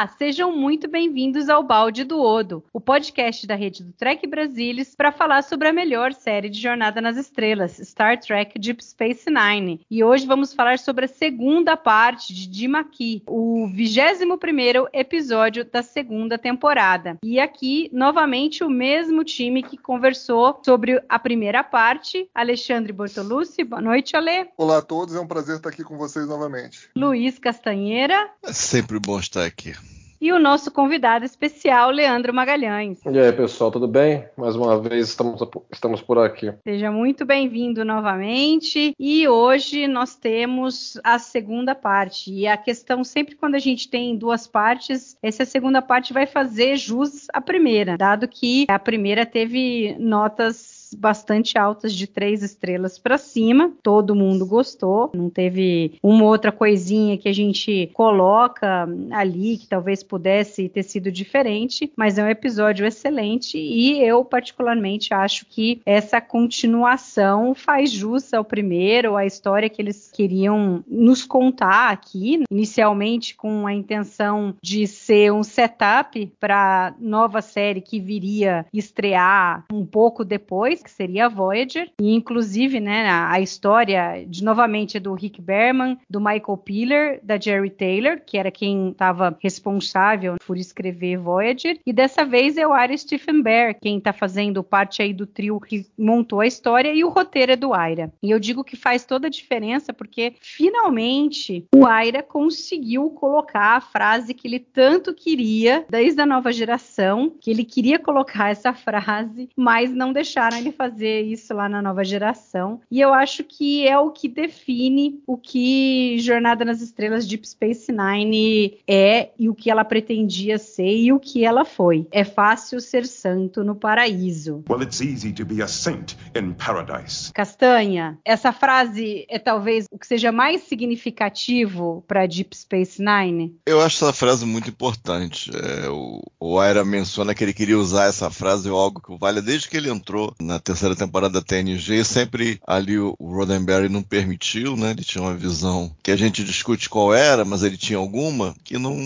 Olá, sejam muito bem-vindos ao Balde do Odo, o podcast da rede do Trek Brasilis para falar sobre a melhor série de Jornada nas Estrelas, Star Trek Deep Space Nine. E hoje vamos falar sobre a segunda parte de Dimaki, o 21º episódio da segunda temporada. E aqui, novamente, o mesmo time que conversou sobre a primeira parte, Alexandre Bortolucci. Boa noite, Ale. Olá a todos, é um prazer estar aqui com vocês novamente. Luiz Castanheira. É sempre bom estar aqui. E o nosso convidado especial, Leandro Magalhães. E aí, pessoal, tudo bem? Mais uma vez estamos, estamos por aqui. Seja muito bem-vindo novamente. E hoje nós temos a segunda parte. E a questão, sempre quando a gente tem duas partes, essa segunda parte vai fazer jus à primeira, dado que a primeira teve notas bastante altas de três estrelas para cima. Todo mundo gostou. Não teve uma outra coisinha que a gente coloca ali que talvez pudesse ter sido diferente, mas é um episódio excelente e eu particularmente acho que essa continuação faz jus ao primeiro, à história que eles queriam nos contar aqui, inicialmente com a intenção de ser um setup para nova série que viria estrear um pouco depois que seria a Voyager, e inclusive, né, a, a história de novamente do Rick Berman, do Michael Piller, da Jerry Taylor, que era quem estava responsável por escrever Voyager, e dessa vez é o Ira Stephen Bear, quem está fazendo parte aí do trio que montou a história, e o roteiro é do Ira. E eu digo que faz toda a diferença porque finalmente o Ira conseguiu colocar a frase que ele tanto queria desde a nova geração, que ele queria colocar essa frase, mas não deixaram ele fazer isso lá na nova geração. E eu acho que é o que define o que Jornada nas Estrelas Deep Space Nine é e o que ela pretendia ser e o que ela foi. É fácil ser santo no paraíso. Well, it's easy to be a saint in paradise. Castanha, essa frase é talvez o que seja mais significativo para Deep Space Nine? Eu acho essa frase muito importante. É, o, o Aira menciona que ele queria usar essa frase ou algo que vale desde que ele entrou na terceira temporada da TNG, sempre ali o Roddenberry não permitiu, né? Ele tinha uma visão que a gente discute qual era, mas ele tinha alguma que não.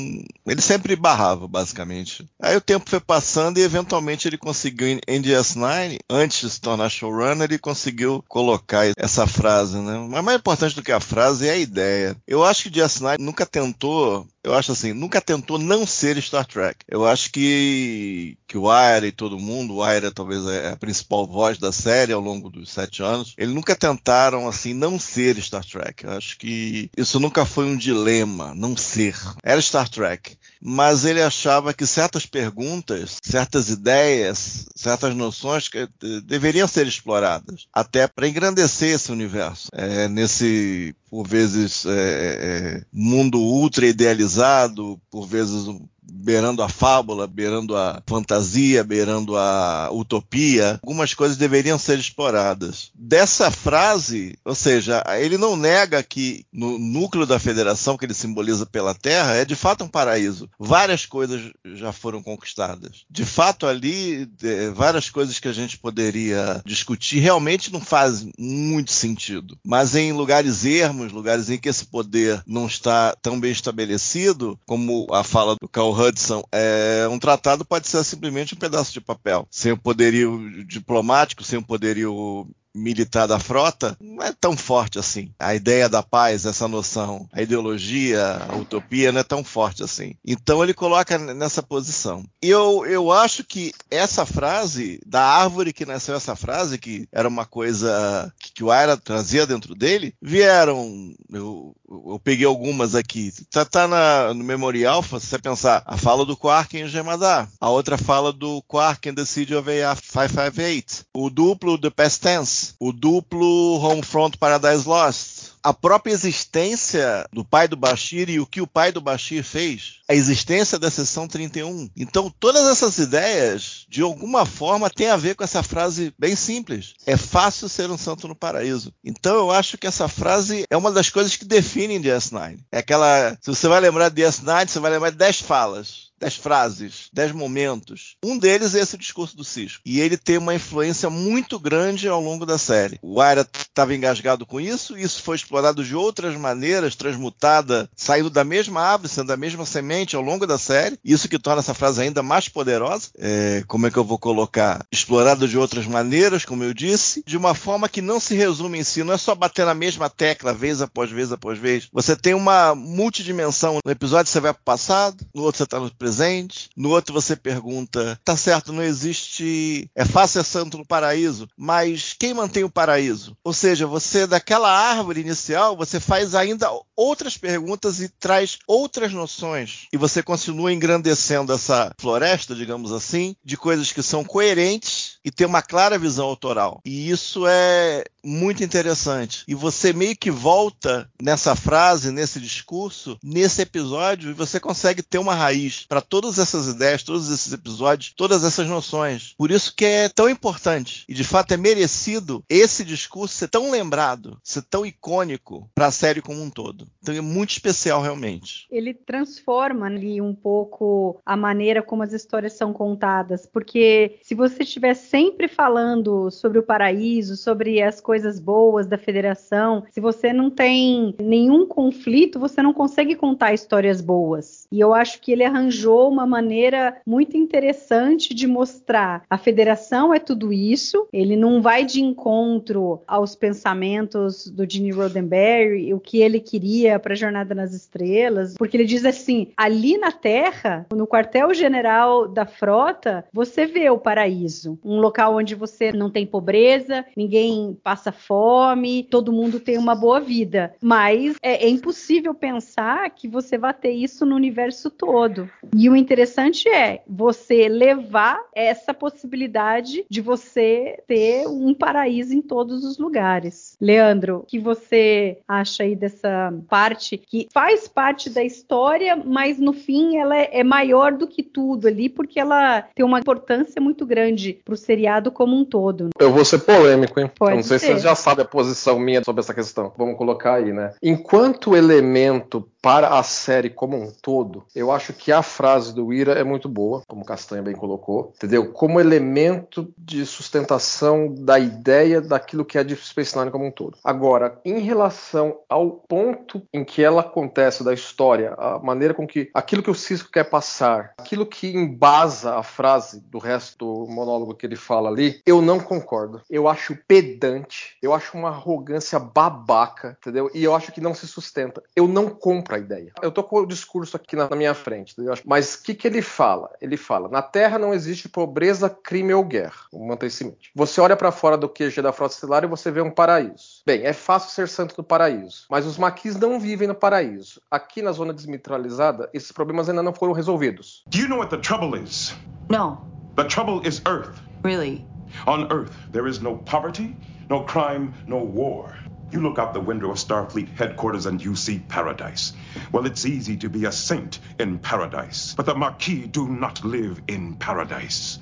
Ele sempre barrava, basicamente. Aí o tempo foi passando e eventualmente ele conseguiu em DS9, antes de se tornar showrunner, ele conseguiu colocar essa frase, né? Mas mais importante do que a frase é a ideia. Eu acho que DS9 nunca tentou eu acho assim, nunca tentou não ser Star Trek. Eu acho que, que o Aira e todo mundo, o Aira talvez é a principal voz da série ao longo dos sete anos, eles nunca tentaram assim não ser Star Trek. Eu acho que isso nunca foi um dilema, não ser. Era Star Trek. Mas ele achava que certas perguntas, certas ideias, certas noções que, deveriam ser exploradas, até para engrandecer esse universo. É, nesse por vezes é, é, mundo ultra idealizado, por vezes beirando a fábula, beirando a fantasia, beirando a utopia, algumas coisas deveriam ser exploradas. Dessa frase, ou seja, ele não nega que no núcleo da federação que ele simboliza pela Terra é de fato um paraíso. Várias coisas já foram conquistadas. De fato, ali, várias coisas que a gente poderia discutir realmente não fazem muito sentido. Mas em lugares ermos, lugares em que esse poder não está tão bem estabelecido, como a fala do Carl Hudson, é, um tratado pode ser simplesmente um pedaço de papel, sem o poderio diplomático, sem o poderio militar da frota não é tão forte assim. A ideia da paz, essa noção, a ideologia, a utopia não é tão forte assim. Então ele coloca nessa posição. Eu, eu acho que essa frase, da árvore que nasceu essa frase, que era uma coisa que, que o Aira trazia dentro dele, vieram. Eu, eu peguei algumas aqui. Tá, tá no memorial, se você pensar, a fala do Quark em Gemadar, a outra fala do Quark in The City of AR 558, o duplo The Past Tense, o duplo Homefront Paradise Lost, a própria existência do pai do Bashir e o que o pai do Bashir fez, a existência da seção 31. Então, todas essas ideias, de alguma forma, têm a ver com essa frase bem simples: é fácil ser um santo no paraíso. Então, eu acho que essa frase é uma das coisas que definem DS9. É aquela. Se você vai lembrar de DS9, você vai lembrar de 10 falas dez frases, dez momentos. Um deles é esse discurso do Cisco. E ele tem uma influência muito grande ao longo da série. O Aira estava engasgado com isso, isso foi explorado de outras maneiras, transmutada, saindo da mesma árvore, sendo da mesma semente ao longo da série. Isso que torna essa frase ainda mais poderosa. É, como é que eu vou colocar? Explorado de outras maneiras, como eu disse, de uma forma que não se resume em si, não é só bater na mesma tecla vez após vez após vez. Você tem uma multidimensão. No episódio você vai para o passado, no outro você está no presente. No outro você pergunta, tá certo, não existe. É fácil ser santo no paraíso, mas quem mantém o paraíso? Ou seja, você daquela árvore inicial, você faz ainda outras perguntas e traz outras noções. E você continua engrandecendo essa floresta, digamos assim, de coisas que são coerentes e tem uma clara visão autoral. E isso é muito interessante. E você meio que volta nessa frase, nesse discurso, nesse episódio, e você consegue ter uma raiz para todas essas ideias, todos esses episódios, todas essas noções. Por isso que é tão importante e de fato é merecido esse discurso ser tão lembrado, ser tão icônico para a série como um todo. Então é muito especial realmente. Ele transforma ali um pouco a maneira como as histórias são contadas, porque se você estiver sempre falando sobre o paraíso, sobre as coisas boas da federação, se você não tem nenhum conflito, você não consegue contar histórias boas. E eu acho que ele arranjou achou uma maneira muito interessante de mostrar a federação é tudo isso, ele não vai de encontro aos pensamentos do Gene Roddenberry, o que ele queria para a Jornada nas Estrelas, porque ele diz assim: ali na Terra, no quartel-general da frota, você vê o paraíso, um local onde você não tem pobreza, ninguém passa fome, todo mundo tem uma boa vida, mas é, é impossível pensar que você vai ter isso no universo todo. E o interessante é você levar essa possibilidade de você ter um paraíso em todos os lugares. Leandro, o que você acha aí dessa parte que faz parte da história, mas no fim ela é maior do que tudo ali, porque ela tem uma importância muito grande para o seriado como um todo. Eu vou ser polêmico, hein? Pode não sei ser. se vocês já sabem a posição minha sobre essa questão. Vamos colocar aí, né? Enquanto elemento para a série como um todo, eu acho que a frase do Ira é muito boa, como Castanha bem colocou, entendeu? Como elemento de sustentação da ideia daquilo que é de Space Nine como um todo. Agora, em relação ao ponto em que ela acontece da história, a maneira com que aquilo que o Cisco quer passar, aquilo que embasa a frase do resto do monólogo que ele fala ali, eu não concordo. Eu acho pedante, eu acho uma arrogância babaca, entendeu? E eu acho que não se sustenta. Eu não compro a ideia. Eu tô com o discurso aqui na, minha frente, entendeu? Mas o que, que ele fala? Ele fala: na Terra não existe pobreza, crime ou guerra. O Manteiximente. Você olha para fora do QG da Frota Estelar e você vê um paraíso. Bem, é fácil ser santo no paraíso, mas os maquis não vivem no paraíso. Aqui na zona desmitralizada, esses problemas ainda não foram resolvidos. Do you know what the trouble is? No. The trouble is Earth. Really? On Earth, there is no poverty, no crime, no war. You look out the window of Starfleet headquarters and you see paradise. Well, it's easy to be a saint in paradise, but the Maquis do not live in paradise.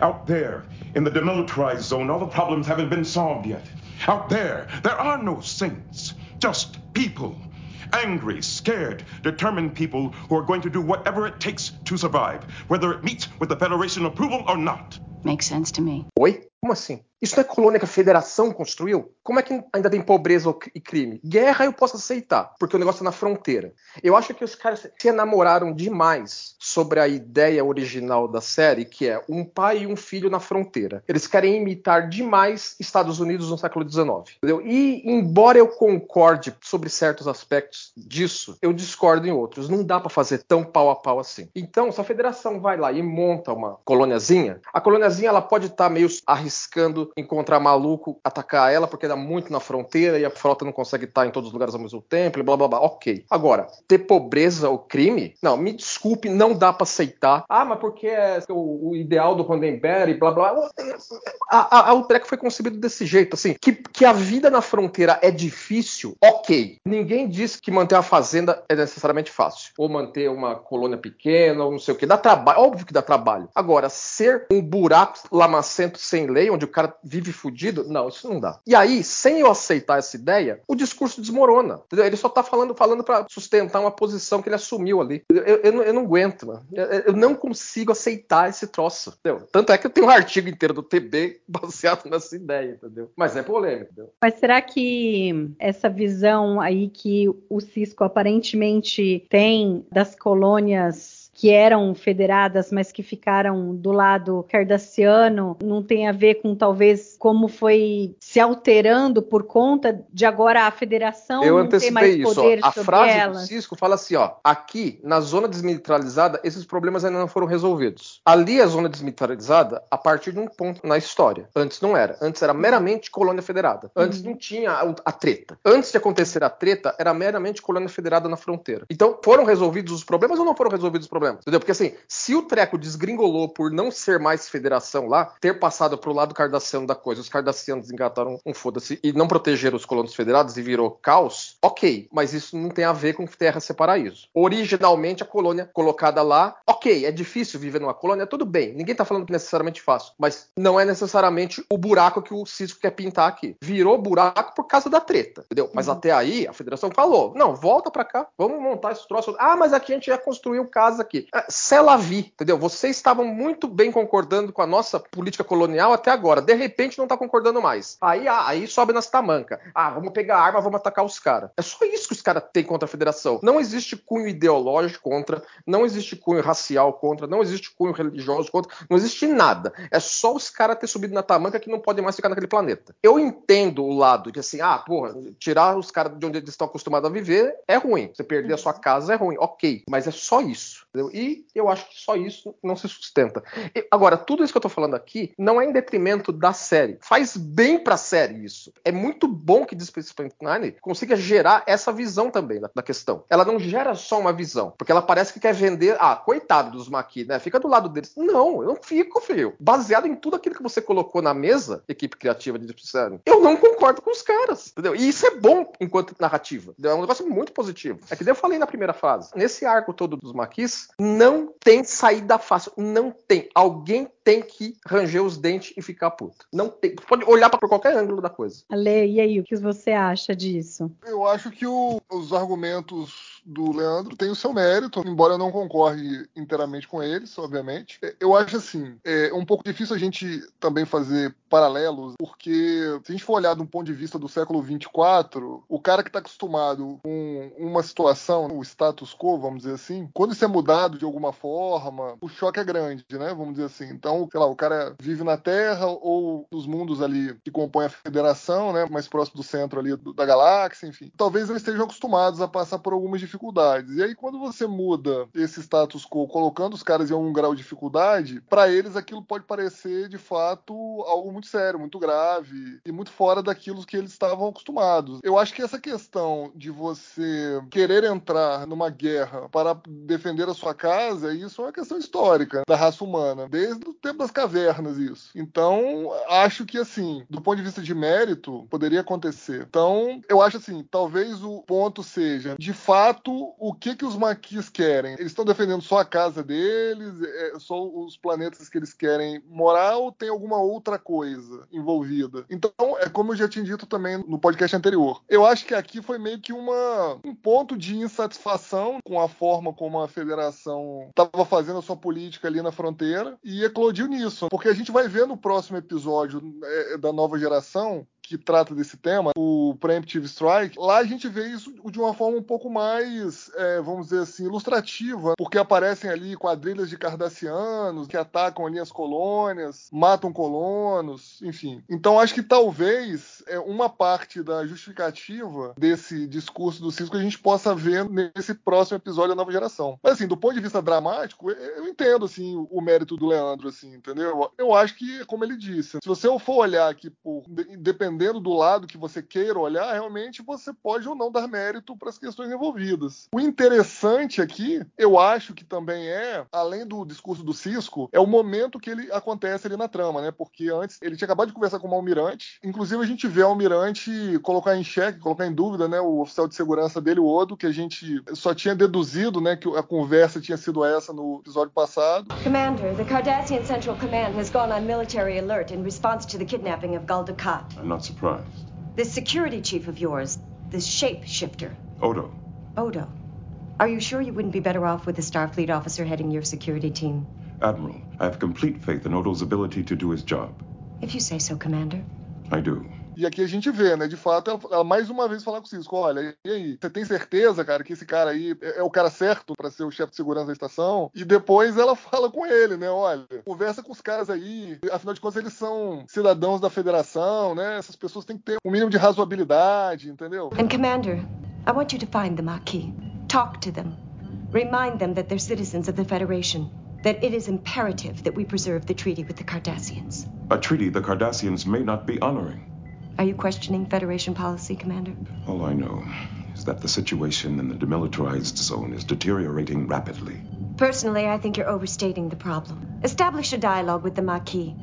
Out there, in the demilitarized zone, all the problems haven't been solved yet. Out there, there are no saints, just people. Angry, scared, determined people who are going to do whatever it takes to survive, whether it meets with the Federation approval or not. Makes sense to me. Oi? Como assim? Isso não é colônia que a federação construiu? Como é que ainda tem pobreza e crime? Guerra eu posso aceitar, porque o negócio é na fronteira. Eu acho que os caras se enamoraram demais sobre a ideia original da série, que é um pai e um filho na fronteira. Eles querem imitar demais Estados Unidos no século XIX. Entendeu? E, embora eu concorde sobre certos aspectos disso, eu discordo em outros. Não dá para fazer tão pau a pau assim. Então, se a federação vai lá e monta uma colôniazinha, a ela pode estar tá meio arriscando encontrar maluco, atacar ela, porque dá muito na fronteira e a frota não consegue estar em todos os lugares ao mesmo tempo, blá blá blá. Ok. Agora, ter pobreza ou crime? Não, me desculpe, não dá para aceitar. Ah, mas porque é o, o ideal do Roddenberry, blá blá. A, a, a, foi concebido desse jeito, assim, que, que a vida na fronteira é difícil, ok. Ninguém disse que manter uma fazenda é necessariamente fácil. Ou manter uma colônia pequena, ou não sei o que. Dá trabalho, óbvio que dá trabalho. Agora, ser um buraco lamacento sem lei, onde o cara vive fudido, não, isso não dá. E aí, sem eu aceitar essa ideia, o discurso desmorona. Entendeu? Ele só tá falando, falando para sustentar uma posição que ele assumiu ali. Eu, eu, não, eu não, aguento, mano. Eu, eu, não consigo aceitar esse troço. Entendeu? Tanto é que eu tenho um artigo inteiro do TB baseado nessa ideia, entendeu? Mas é polêmico. Entendeu? Mas será que essa visão aí que o Cisco aparentemente tem das colônias que eram federadas, mas que ficaram do lado cardassiano, não tem a ver com talvez como foi se alterando por conta de agora a federação Eu não ter mais isso, poder A sobre frase elas. do Cisco fala assim, ó, aqui na zona desmilitarizada esses problemas ainda não foram resolvidos. Ali a zona desmilitarizada a partir de um ponto na história. Antes não era. Antes era meramente colônia federada. Antes uhum. não tinha a, a treta. Antes de acontecer a treta era meramente colônia federada na fronteira. Então foram resolvidos os problemas ou não foram resolvidos os problemas? Problemas. Entendeu? Porque assim, se o treco desgringolou por não ser mais federação lá, ter passado pro lado cardassiano da coisa, os cardassianos engataram um foda-se e não protegeram os colonos federados e virou caos, ok, mas isso não tem a ver com terra ser paraíso. Originalmente a colônia colocada lá, ok, é difícil viver numa colônia, tudo bem, ninguém tá falando que é necessariamente fácil, mas não é necessariamente o buraco que o Cisco quer pintar aqui. Virou buraco por causa da treta, entendeu? Mas uhum. até aí a federação falou, não, volta para cá, vamos montar esse troço. Ah, mas aqui a gente já construiu casa aqui aqui. É, vi, entendeu? Vocês estavam muito bem concordando com a nossa política colonial até agora. De repente não está concordando mais. Aí, ah, aí sobe nas tamancas. Ah, vamos pegar arma, vamos atacar os caras. É só isso que os caras têm contra a federação. Não existe cunho ideológico contra, não existe cunho racial contra, não existe cunho religioso contra, não existe nada. É só os caras ter subido na tamanca que não podem mais ficar naquele planeta. Eu entendo o lado de assim, ah, porra, tirar os caras de onde eles estão acostumados a viver é ruim. Você perder a sua casa é ruim, ok. Mas é só isso. Entendeu? E eu acho que só isso não se sustenta. E, agora, tudo isso que eu tô falando aqui não é em detrimento da série. Faz bem pra série isso. É muito bom que Space Nine consiga gerar essa visão também da, da, questão. Ela não gera só uma visão, porque ela parece que quer vender, ah, coitado dos Maquis, né? Fica do lado deles. Não, eu não fico, filho. Baseado em tudo aquilo que você colocou na mesa, equipe criativa de Nine, eu não concordo com os caras, entendeu? E isso é bom enquanto narrativa. É um negócio muito positivo. É que eu falei na primeira fase. Nesse arco todo dos Maquis, não tem saída fácil. Não tem. Alguém tem que ranger os dentes e ficar puto. Não tem. Você pode olhar para qualquer ângulo da coisa. Ale, e aí, o que você acha disso? Eu acho que o, os argumentos do Leandro tem o seu mérito, embora eu não concorde inteiramente com eles, obviamente. É, eu acho assim, é um pouco difícil a gente também fazer paralelos, porque se a gente for olhar de um ponto de vista do século 24, o cara que está acostumado com uma situação, o status quo, vamos dizer assim, quando isso é mudado de alguma forma, o choque é grande, né? Vamos dizer assim. Então, sei lá, o cara vive na Terra ou nos mundos ali que compõem a Federação, né? Mais próximo do centro ali da galáxia, enfim. Talvez eles estejam acostumados a passar por algumas dificuldades dificuldades. E aí, quando você muda esse status quo, colocando os caras em algum grau de dificuldade, para eles aquilo pode parecer de fato algo muito sério, muito grave e muito fora daquilo que eles estavam acostumados. Eu acho que essa questão de você querer entrar numa guerra para defender a sua casa, isso é uma questão histórica da raça humana, desde o tempo das cavernas, isso. Então, acho que assim, do ponto de vista de mérito, poderia acontecer. Então, eu acho assim, talvez o ponto seja, de fato, o que, que os maquis querem? Eles estão defendendo só a casa deles, é, só os planetas que eles querem morar, ou tem alguma outra coisa envolvida? Então, é como eu já tinha dito também no podcast anterior. Eu acho que aqui foi meio que uma, um ponto de insatisfação com a forma como a federação estava fazendo a sua política ali na fronteira, e eclodiu explodir nisso, porque a gente vai ver no próximo episódio é, da nova geração que trata desse tema, o Preemptive Strike, lá a gente vê isso de uma forma um pouco mais, é, vamos dizer assim, ilustrativa, porque aparecem ali quadrilhas de cardassianos que atacam ali as colônias, matam colonos, enfim. Então acho que talvez é, uma parte da justificativa desse discurso do Cisco a gente possa ver nesse próximo episódio da Nova Geração. Mas assim, do ponto de vista dramático, eu entendo assim o mérito do Leandro, assim, entendeu? Eu acho que, como ele disse, se você for olhar aqui por independente dependendo do lado que você queira olhar, realmente você pode ou não dar mérito para as questões envolvidas. O interessante aqui, eu acho que também é, além do discurso do Cisco, é o momento que ele acontece ali na trama, né? Porque antes ele tinha acabado de conversar com o almirante, inclusive a gente vê o almirante colocar em xeque, colocar em dúvida, né, o oficial de segurança dele, o Odo, que a gente só tinha deduzido, né, que a conversa tinha sido essa no episódio passado. Commander, the Cardassian Central Command has gone on military alert in response to the kidnapping of Gul Dukat. I'm not surprised. This security chief of yours, this shapeshifter. Odo. Odo. Are you sure you wouldn't be better off with a Starfleet officer heading your security team? Admiral, I have complete faith in Odo's ability to do his job. If you say so, Commander. I do. E aqui a gente vê, né? De fato, ela, ela mais uma vez fala com o Cisco: olha, e aí? Você tem certeza, cara, que esse cara aí é, é o cara certo para ser o chefe de segurança da estação? E depois ela fala com ele, né? Olha, conversa com os caras aí. Afinal de contas, eles são cidadãos da federação, né? Essas pessoas têm que ter um mínimo de razoabilidade, entendeu? And, Commander, I want you to find the Maquis. Talk to them. Remind them that they're citizens of the Federation. That it is imperative that we preserve the treaty with the Cardassians. A treaty the Cardassians may not be honoring. Are you questioning Federation policy, Commander? All I know is that the situation in the demilitarized zone is deteriorating rapidly. Personally, I think you're overstating the problem. Establish a dialogue with the Maquis.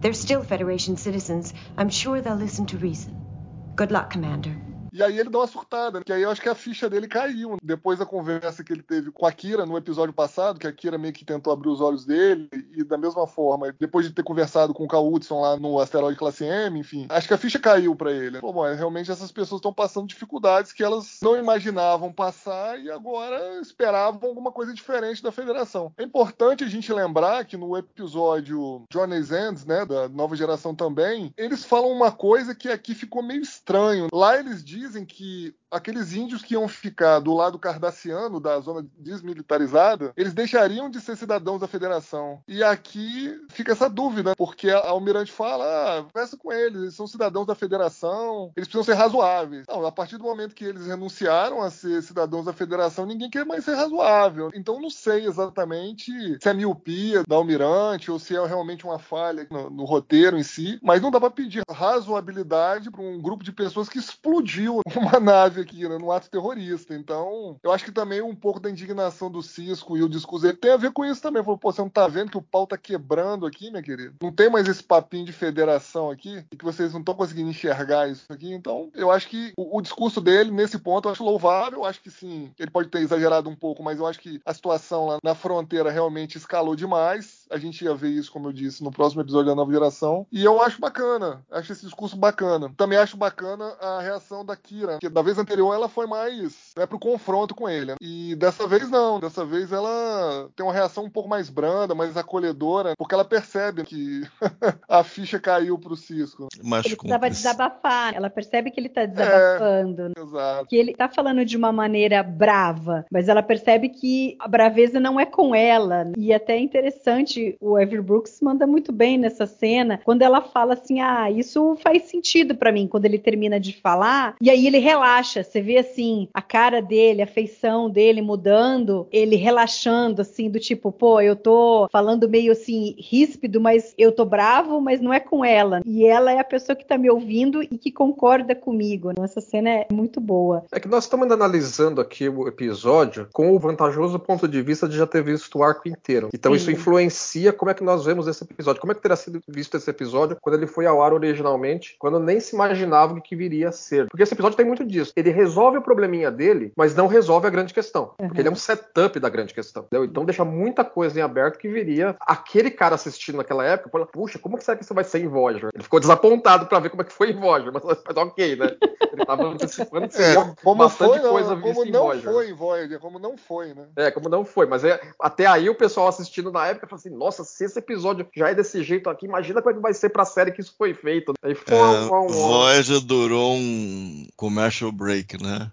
They're still Federation citizens. I'm sure they'll listen to reason. Good luck, Commander. E aí ele dá uma surtada, que aí eu acho que a ficha dele caiu. Depois da conversa que ele teve com a Kira no episódio passado, que a Kira meio que tentou abrir os olhos dele, e da mesma forma, depois de ter conversado com o Cal Hudson lá no asteroide classe M, enfim, acho que a ficha caiu para ele. Pô, bom, realmente essas pessoas estão passando dificuldades que elas não imaginavam passar e agora esperavam alguma coisa diferente da federação. É importante a gente lembrar que no episódio Johnny's Ends, né, da nova geração também, eles falam uma coisa que aqui ficou meio estranho. Lá eles dizem dizem que aqueles índios que iam ficar do lado cardassiano da zona desmilitarizada, eles deixariam de ser cidadãos da federação. E aqui fica essa dúvida, porque a Almirante fala, ah, conversa com eles, eles são cidadãos da federação, eles precisam ser razoáveis. Não, a partir do momento que eles renunciaram a ser cidadãos da federação, ninguém quer mais ser razoável. Então não sei exatamente se é miopia da Almirante ou se é realmente uma falha no, no roteiro em si, mas não dá para pedir razoabilidade para um grupo de pessoas que explodiu uma nave aqui, né, num ato terrorista. Então, eu acho que também um pouco da indignação do Cisco e o discurso dele tem a ver com isso também. Falou, pô, você não tá vendo que o pau tá quebrando aqui, minha querida? Não tem mais esse papinho de federação aqui e que vocês não estão conseguindo enxergar isso aqui. Então, eu acho que o, o, discurso dele, nesse ponto, eu acho louvável. Eu acho que sim, ele pode ter exagerado um pouco, mas eu acho que a situação lá na fronteira realmente escalou demais. A gente ia ver isso, como eu disse, no próximo episódio da nova geração. E eu acho bacana. Acho esse discurso bacana. Também acho bacana a reação da Kira, que da vez anterior ela foi mais né, pro confronto com ele. E dessa vez não. Dessa vez ela tem uma reação um pouco mais branda, mais acolhedora, porque ela percebe que a ficha caiu pro Cisco. Mas ele precisava desabafar. Ela percebe que ele tá desabafando. É, exato. Que ele tá falando de uma maneira brava, mas ela percebe que a braveza não é com ela. E até é interessante, o Ever Brooks manda muito bem nessa cena, quando ela fala assim: ah, isso faz sentido para mim, quando ele termina de falar, e aí ele relaxa. Você vê assim a cara dele, a feição dele mudando, ele relaxando, assim, do tipo, pô, eu tô falando meio assim, ríspido, mas eu tô bravo, mas não é com ela. E ela é a pessoa que tá me ouvindo e que concorda comigo. Né? Essa cena é muito boa. É que nós estamos analisando aqui o episódio com o vantajoso ponto de vista de já ter visto o arco inteiro. Então Sim. isso influencia como é que nós vemos esse episódio. Como é que teria sido visto esse episódio quando ele foi ao ar originalmente, quando nem se imaginava o que viria a ser. Porque esse episódio tem muito disso. Ele resolve o probleminha dele, mas não resolve a grande questão. Uhum. Porque ele é um setup da grande questão. Entendeu? Então deixa muita coisa em aberto que viria. Aquele cara assistindo naquela época, fala, puxa, como que será que isso vai ser em Voyager? Ele ficou desapontado para ver como é que foi em Voyager, mas, mas ok, né? Ele tava antecipando é, como bastante foi, coisa não, como não foi em Voyager, como não foi, né? É, como não foi, mas é, até aí o pessoal assistindo na época falou assim, nossa, se esse episódio já é desse jeito aqui, imagina como é que vai ser pra série que isso foi feito. Aí foi é, Voyager durou um commercial break, né?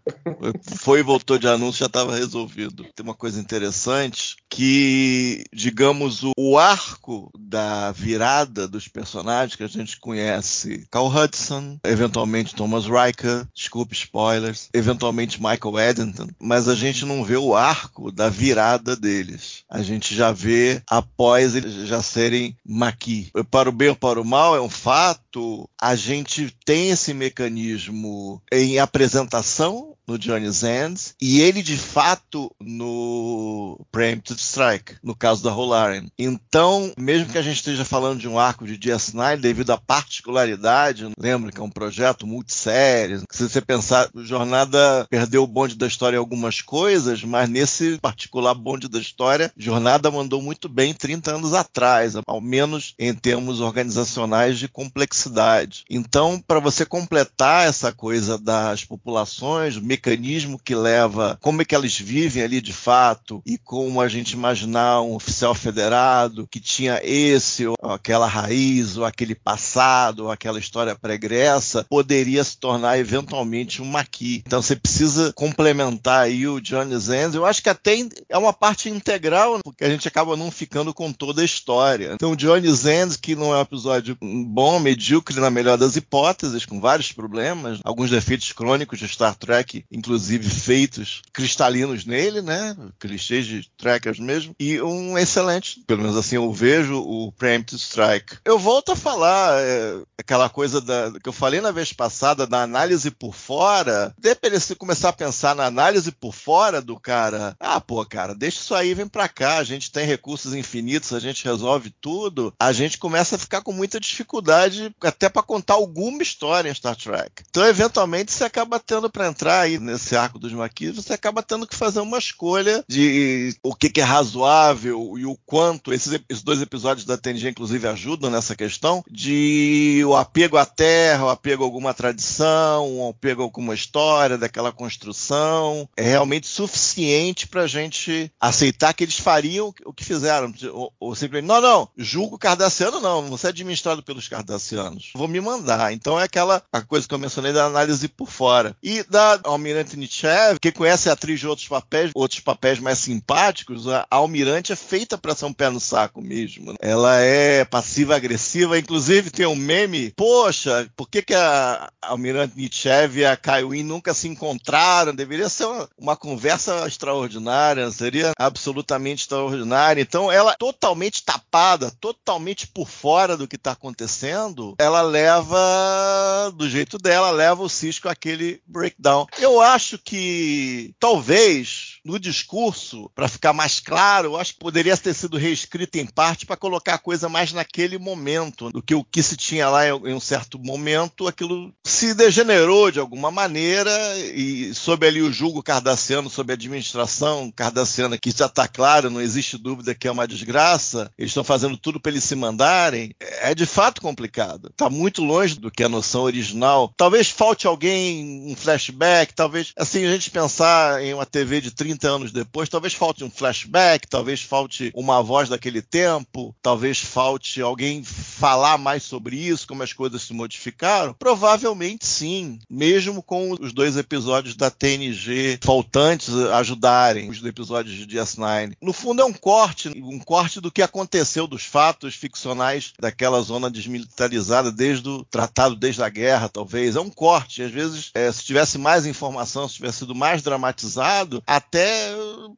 foi e voltou de anúncio, já estava resolvido. Tem uma coisa interessante que, digamos, o, o arco da virada dos personagens que a gente conhece, Carl Hudson, eventualmente Thomas Riker, desculpe spoilers, eventualmente Michael Eddington, mas a gente não vê o arco da virada deles. A gente já vê após eles já serem Maquis. Para o bem ou para o mal, é um fato, a gente tem esse mecanismo em apresentação no Johnny's End e ele de fato no Preemptive Strike, no caso da Rolaren. Então, mesmo que a gente esteja falando de um arco de DS9, devido à particularidade, lembra que é um projeto multissérie, se você pensar, Jornada perdeu o bonde da história em algumas coisas, mas nesse particular bonde da história, Jornada mandou muito bem 30 anos atrás, ao menos em termos organizacionais de complexidade. Então, para você completar essa coisa das populações, mecanismo que leva, como é que elas vivem ali de fato, e como a gente imaginar um oficial federado que tinha esse ou aquela raiz, ou aquele passado, ou aquela história pregressa, poderia se tornar eventualmente um maqui. Então você precisa complementar aí o Johnny Zenz. Eu acho que até é uma parte integral, porque a gente acaba não ficando com toda a história. Então Johnny Zenz, que não é um episódio bom, medíocre na melhor das hipóteses, com vários problemas, alguns defeitos crônicos de Star Trek inclusive feitos cristalinos nele, né? Clichês de trackers mesmo. E um excelente, pelo menos assim eu vejo o Preemptive Strike. Eu volto a falar é, aquela coisa da, que eu falei na vez passada, da análise por fora. Depende se começar a pensar na análise por fora do cara. Ah, pô, cara, deixa isso aí, vem pra cá. A gente tem recursos infinitos, a gente resolve tudo. A gente começa a ficar com muita dificuldade até para contar alguma história em Star Trek. Então, eventualmente, você acaba tendo para entrar aí nesse arco dos maquis, você acaba tendo que fazer uma escolha de o que, que é razoável e o quanto. Esses, esses, dois episódios da TNG, inclusive, ajudam nessa questão de o apego à terra, o apego a alguma tradição, o apego a alguma história, daquela construção. É realmente suficiente para a gente aceitar que eles fariam o que fizeram. Ou, ou simplesmente, não, não, julgo cardassiano, não, você é administrado pelos cardassianos. Vou me mandar. Então é aquela a coisa que eu mencionei da análise por fora. E da Almirante Nietzsche, que conhece a atriz de outros papéis, outros papéis mais simpáticos, a Almirante é feita para ser um pé no saco mesmo. Né? Ela é passiva-agressiva, inclusive tem um meme, poxa, por que, que a Almirante Nietzsche e a Kaiwin nunca se encontraram? Deveria ser uma, uma conversa extraordinária, seria absolutamente extraordinária. Então ela totalmente tapada, totalmente por fora do que está acontecendo, ela leva do jeito dela, leva o Cisco aquele breakdown. Eu eu acho que talvez no discurso, para ficar mais claro, eu acho que poderia ter sido reescrito em parte para colocar a coisa mais naquele momento, do que o que se tinha lá em um certo momento, aquilo se degenerou de alguma maneira e sob ali o julgo cardassiano, sob a administração cardassiana, que já está claro, não existe dúvida que é uma desgraça, eles estão fazendo tudo para eles se mandarem, é de fato complicado. Está muito longe do que a noção original. Talvez falte alguém um flashback, talvez, assim, a gente pensar em uma TV de 30 anos depois, talvez falte um flashback, talvez falte uma voz daquele tempo, talvez falte alguém falar mais sobre isso, como as coisas se modificaram. Provavelmente sim, mesmo com os dois episódios da TNG faltantes ajudarem os episódios de DS9. No fundo é um corte, um corte do que aconteceu dos fatos ficcionais daquela zona desmilitarizada desde o tratado desde a guerra, talvez. É um corte. Às vezes, é, se tivesse mais informação informação, se tivesse sido mais dramatizado, até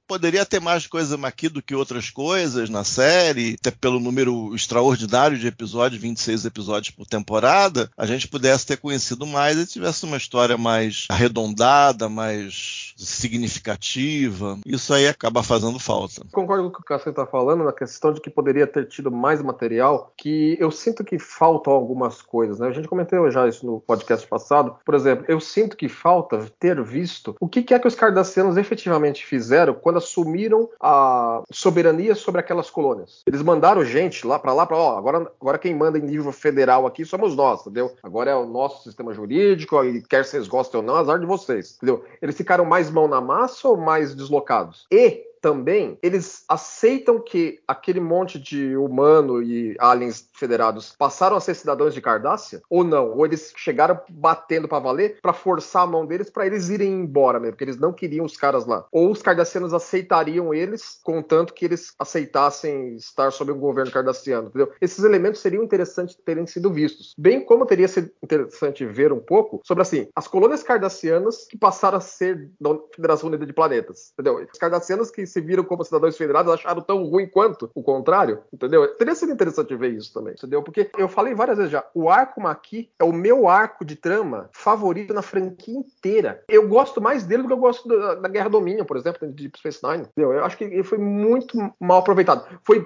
poderia ter mais coisa aqui do que outras coisas na série, até pelo número extraordinário de episódios, 26 episódios por temporada, a gente pudesse ter conhecido mais e tivesse uma história mais arredondada, mais significativa, isso aí acaba fazendo falta. Concordo com o que o Cássio está falando na questão de que poderia ter tido mais material, que eu sinto que faltam algumas coisas, né? A gente comentou já isso no podcast passado. Por exemplo, eu sinto que falta ter visto o que é que os cardassianos efetivamente fizeram quando assumiram a soberania sobre aquelas colônias. Eles mandaram gente lá para lá para, ó, agora, agora quem manda em nível federal aqui somos nós, entendeu? Agora é o nosso sistema jurídico, e quer vocês gostem ou não, azar de vocês, entendeu? Eles ficaram mais mão na massa ou mais deslocados? E também eles aceitam que aquele monte de humano e aliens federados passaram a ser cidadãos de Cardassia ou não? Ou eles chegaram batendo para valer para forçar a mão deles para eles irem embora mesmo, porque eles não queriam os caras lá. Ou os cardassianos aceitariam eles, contanto que eles aceitassem estar sob um governo cardassiano, entendeu? Esses elementos seriam interessantes terem sido vistos. Bem como teria sido interessante ver um pouco sobre assim, as colônias cardassianas que passaram a ser da Federação Unida de Planetas, entendeu? Os cardassianos que se viram como cidadãos federados acharam tão ruim quanto o contrário, entendeu? Teria sido interessante ver isso também, entendeu? Porque eu falei várias vezes já, o arco Maqui é o meu arco de trama favorito na franquia inteira. Eu gosto mais dele do que eu gosto da, da Guerra Dominion, por exemplo, de Deep Space Nine. Entendeu? Eu acho que ele foi muito mal aproveitado. Foi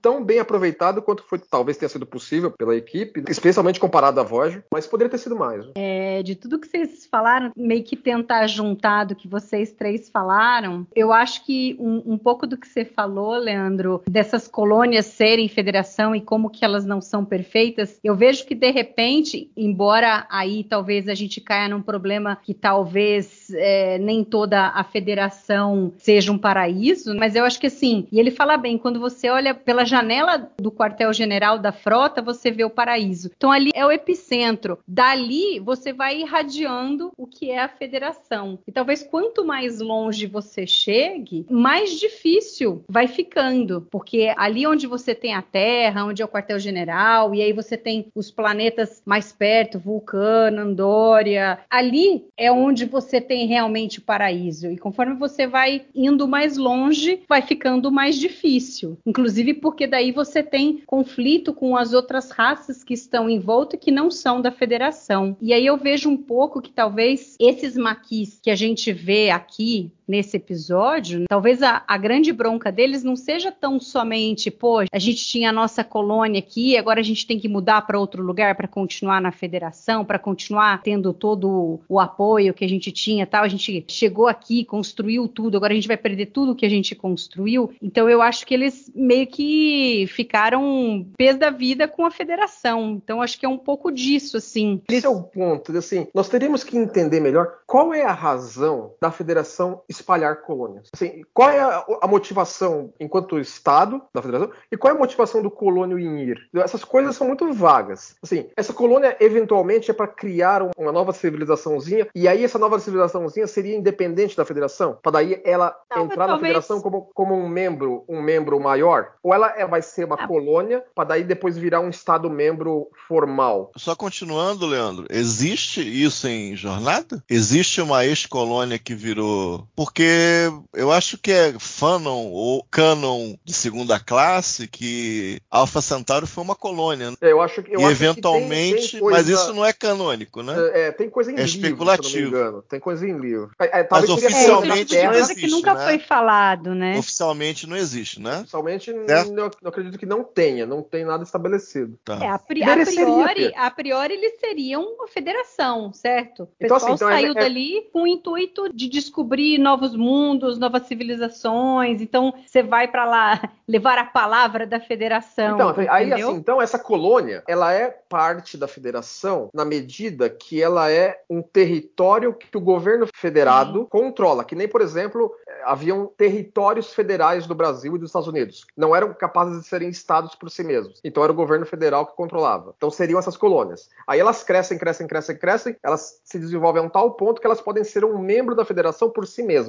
tão bem aproveitado quanto foi, talvez tenha sido possível pela equipe, especialmente comparado à Voyager, mas poderia ter sido mais. É, de tudo que vocês falaram, meio que tentar juntar do que vocês três falaram, eu acho que um, um pouco do que você falou, Leandro, dessas colônias serem federação e como que elas não são perfeitas, eu vejo que de repente, embora aí talvez a gente caia num problema que talvez é, nem toda a federação seja um paraíso, mas eu acho que assim, e ele fala bem, quando você olha pela janela do quartel-general da frota, você vê o paraíso. Então ali é o epicentro. Dali você vai irradiando o que é a federação. E talvez quanto mais longe você chegue, mais difícil vai ficando, porque ali onde você tem a Terra, onde é o quartel-general, e aí você tem os planetas mais perto, Vulcano, Andória, ali é onde você tem realmente o paraíso. E conforme você vai indo mais longe, vai ficando mais difícil. Inclusive porque daí você tem conflito com as outras raças que estão em volta que não são da federação. E aí eu vejo um pouco que talvez esses maquis que a gente vê aqui nesse episódio, talvez a, a, grande bronca deles não seja tão somente, pô, a gente tinha a nossa colônia aqui, agora a gente tem que mudar para outro lugar para continuar na federação, para continuar tendo todo o apoio que a gente tinha, tal. A gente chegou aqui, construiu tudo, agora a gente vai perder tudo que a gente construiu. Então eu acho que eles meio que ficaram pés da vida com a federação. Então acho que é um pouco disso, assim. Esse é o ponto, assim, nós teríamos que entender melhor qual é a razão da federação espalhar colônias. Assim, qual é a, a, motivação enquanto Estado da Federação e qual é a motivação do colônio em ir? Essas coisas são muito vagas. Assim, essa colônia eventualmente é para criar uma nova civilizaçãozinha e aí essa nova civilizaçãozinha seria independente da Federação, para daí ela Não, entrar na Federação como, como um membro, um membro maior, ou ela é, vai ser uma ah. colônia para daí depois virar um Estado membro formal. Só continuando, Leandro, existe isso em Jornada? Existe uma ex-colônia que virou porque eu acho que é fanon ou canon de segunda classe que Alpha Centauri foi uma colônia. Né? É, eu acho que eu e acho eventualmente, que tem, tem coisa... mas isso não é canônico, né? É, é tem coisa em é livro, especulativo. Tem coisa em livro. É, é mas oficialmente é, não existe, que nunca né? foi falado, né? Oficialmente não existe, né? Oficialmente eu, acredito que não tenha, não tem nada estabelecido. Tá. É, a, pri a priori, a priori eles seriam uma federação, certo? O então, assim, pessoal assim, então saiu dali com o intuito de descobrir novos mundos, novas civilizações. Então você vai para lá levar a palavra da federação. Então, aí assim, então essa colônia, ela é parte da federação na medida que ela é um território que o governo federado Sim. controla, que nem por exemplo, haviam territórios federais do Brasil e dos Estados Unidos. Não eram capazes de serem estados por si mesmos. Então era o governo federal que controlava. Então seriam essas colônias. Aí elas crescem, crescem, crescem, crescem, elas se desenvolvem a um tal ponto que elas podem ser um membro da federação por si mesmas.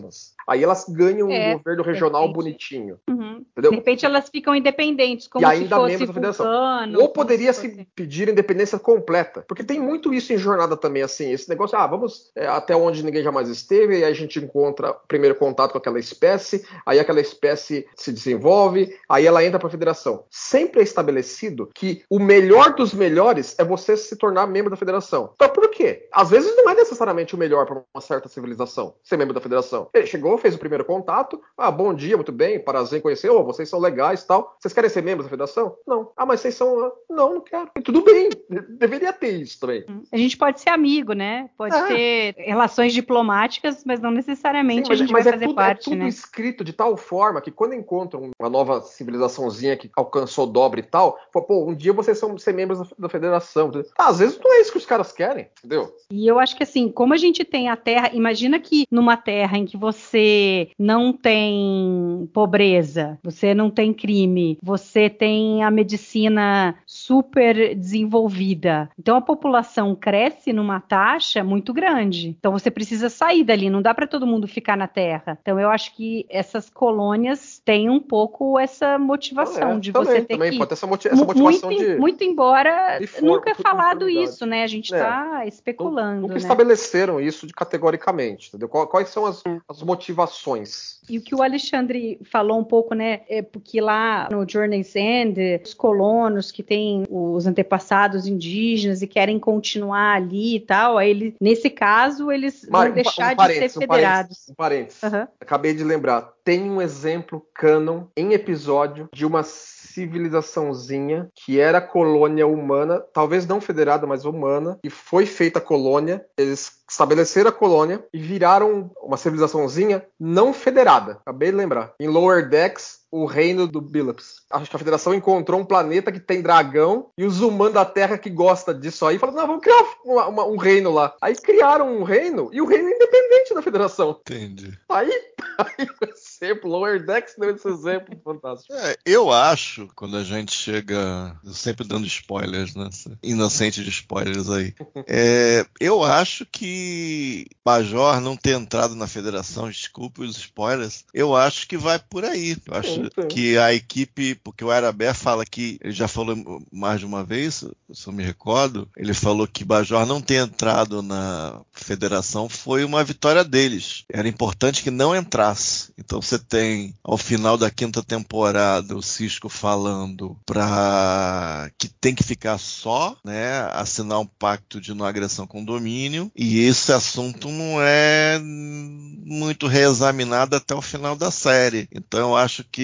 Aí elas ganham é, um governo regional bonitinho. Uhum. De repente elas ficam independentes, como e ainda se fosse. Vulcano, Ou poderia se, se pedir independência completa. Porque tem muito isso em jornada também, assim, esse negócio, ah, vamos é, até onde ninguém jamais esteve, e aí a gente encontra primeiro contato com aquela espécie, aí aquela espécie se desenvolve, aí ela entra para a federação. Sempre é estabelecido que o melhor dos melhores é você se tornar membro da federação. Então por quê? Às vezes não é necessariamente o melhor para uma certa civilização ser membro da federação. Ele chegou, fez o primeiro contato, ah, bom dia, muito bem, prazer em conhecer, oh, vocês são legais tal. Vocês querem ser membros da federação? Não. Ah, mas vocês são. Não, não quero. E tudo bem, deveria ter isso também. A gente pode ser amigo, né? Pode é. ter relações diplomáticas, mas não necessariamente Sim, mas, a gente mas vai é fazer tudo, parte, é tudo né? escrito de tal forma que quando encontram uma nova civilizaçãozinha que alcançou dobre e tal, pô, um dia vocês são ser membros da, da federação. Ah, às vezes não é isso que os caras querem, entendeu? E eu acho que assim, como a gente tem a Terra, imagina que numa Terra em que você não tem pobreza, você não tem crime, você tem a medicina super desenvolvida. Então a população cresce numa taxa muito grande. Então você precisa sair dali, não dá para todo mundo ficar na Terra. Então eu acho que essas colônias têm um pouco essa motivação É, de também, você ter também que pode ter essa, moti- essa motivação muito, de. muito embora for- nunca é falado isso, né? A gente É. está especulando, Nunca né? estabeleceram isso de categoricamente, entendeu? Quais são as, as motivações? E o que o Alexandre falou um pouco, né, é porque lá no Journey's End, os colonos que têm os antepassados indígenas e querem continuar ali e tal, aí ele, nesse caso, eles Mari, vão deixar um de ser um parênteses, federados. Um parênteses. Aham. Acabei de lembrar. Tem um exemplo canon em episódio de uma civilizaçãozinha que era colônia humana, talvez não federada, mas humana, e foi feita colônia. Eles estabeleceram a colônia e viraram uma civilizaçãozinha não federada. Acabei de lembrar. Em Lower Decks, o reino do Bilops. Acho que a federação encontrou um planeta que tem dragão e os humanos da Terra que gosta disso aí falaram: não, vamos criar uma- uma- um reino lá. Aí criaram um reino e o reino é independente da federação. Entendi. Aí, aí o exemplo, Lower Decks deu esse exemplo fantástico. É, eu acho, quando a gente chega. Sempre dando spoilers, né? Inocente de spoilers aí. É, eu acho que Major não ter entrado na federação, desculpe os spoilers, eu acho que vai por aí. Eu acho. Que a equipe, porque o Arabé fala que, ele já falou mais de uma vez, se eu me recordo, ele falou que Major não ter entrado na federação foi uma vitória deles. Era importante que não entrasse. Então você tem, ao final da quinta temporada, o Cisco falando pra que tem que ficar só, né, assinar um pacto de não agressão com domínio, e esse assunto não é muito reexaminado até o final da série. Então eu acho que,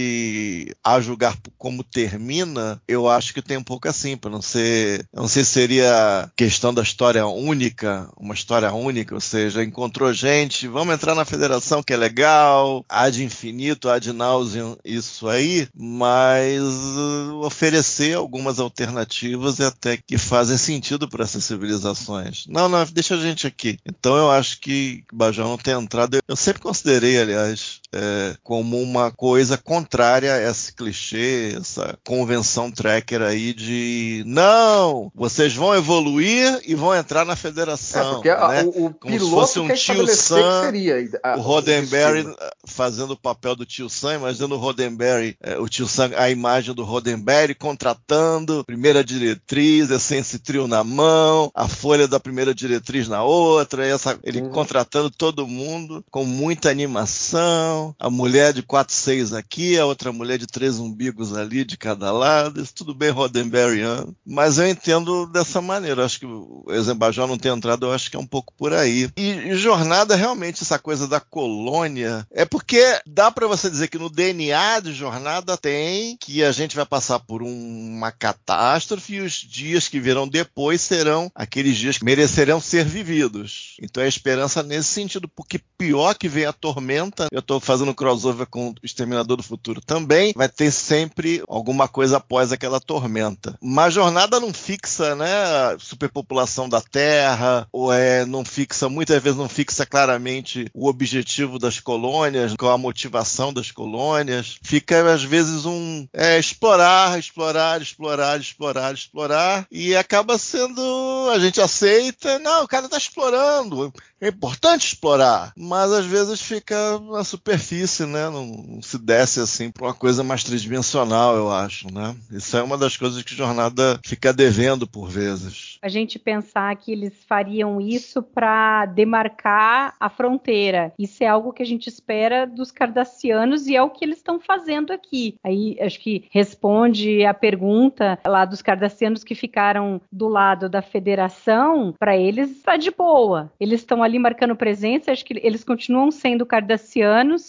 a julgar como termina, eu acho que tem um pouco assim, para não ser, não sei se seria questão da história única, uma história única, ou seja, encontrou gente, vamos entrar na federação que é legal, ad infinito, ad nauseam, isso aí, mas uh, oferecer algumas alternativas e até que fazem sentido para essas civilizações. Não, não, deixa a gente aqui. Então eu acho que Bajão não ter entrado, eu sempre considerei, aliás, é, como uma coisa contrária a esse clichê, essa convenção tracker aí de não, vocês vão evoluir e vão entrar na É, federação. a- né? o, o Como se piloto fosse um tio Sam, seria. a- o Roddenberry eh, fazendo o papel do tio Sam, imaginando o Roddenberry, eh, o tio Sam, a imagem do Roddenberry contratando, primeira diretriz, esse trio na mão, a folha da primeira diretriz na outra, essa, ele Uhum. contratando todo mundo com muita animação, a mulher de quatro seis aqui, a outra mulher de três umbigos ali de cada lado, isso tudo bem Roddenberryano, mas eu entendo dessa maneira, acho que o Ezembajal não ter entrado, eu acho que é um pouco por aí. E, e jornada, realmente, essa coisa da colônia, é porque dá para você dizer que no DNA de jornada tem que a gente vai passar por um- uma catástrofe e os dias que virão depois serão aqueles dias que merecerão ser vividos. Então é esperança nesse sentido, porque pior que vem a tormenta, eu tô fazendo crossover com o Exterminador do Futuro também, vai ter sempre alguma coisa após aquela tormenta. Mas jornada não fixa, né, a superpopulação da Terra, ou é, não fixa, muitas vezes não fixa claramente o objetivo das colônias, qual a motivação das colônias. Fica, às vezes, um é, explorar, explorar, explorar, explorar, explorar, e acaba sendo, a gente aceita, não, o cara está explorando, é importante explorar, mas às vezes fica na superfície, né? Não, não se desce assim para uma coisa mais tridimensional, eu acho, né? Isso é uma das coisas que jornada fica devendo por vezes. A gente pensar que eles fariam isso para demarcar a fronteira. Isso é algo que a gente espera dos cardassianos e é o que eles estão fazendo aqui. Aí acho que responde a pergunta lá dos cardassianos que ficaram do lado da federação, para eles está de boa. Eles estão ali marcando presença, acho que eles continuam sendo cardassianos,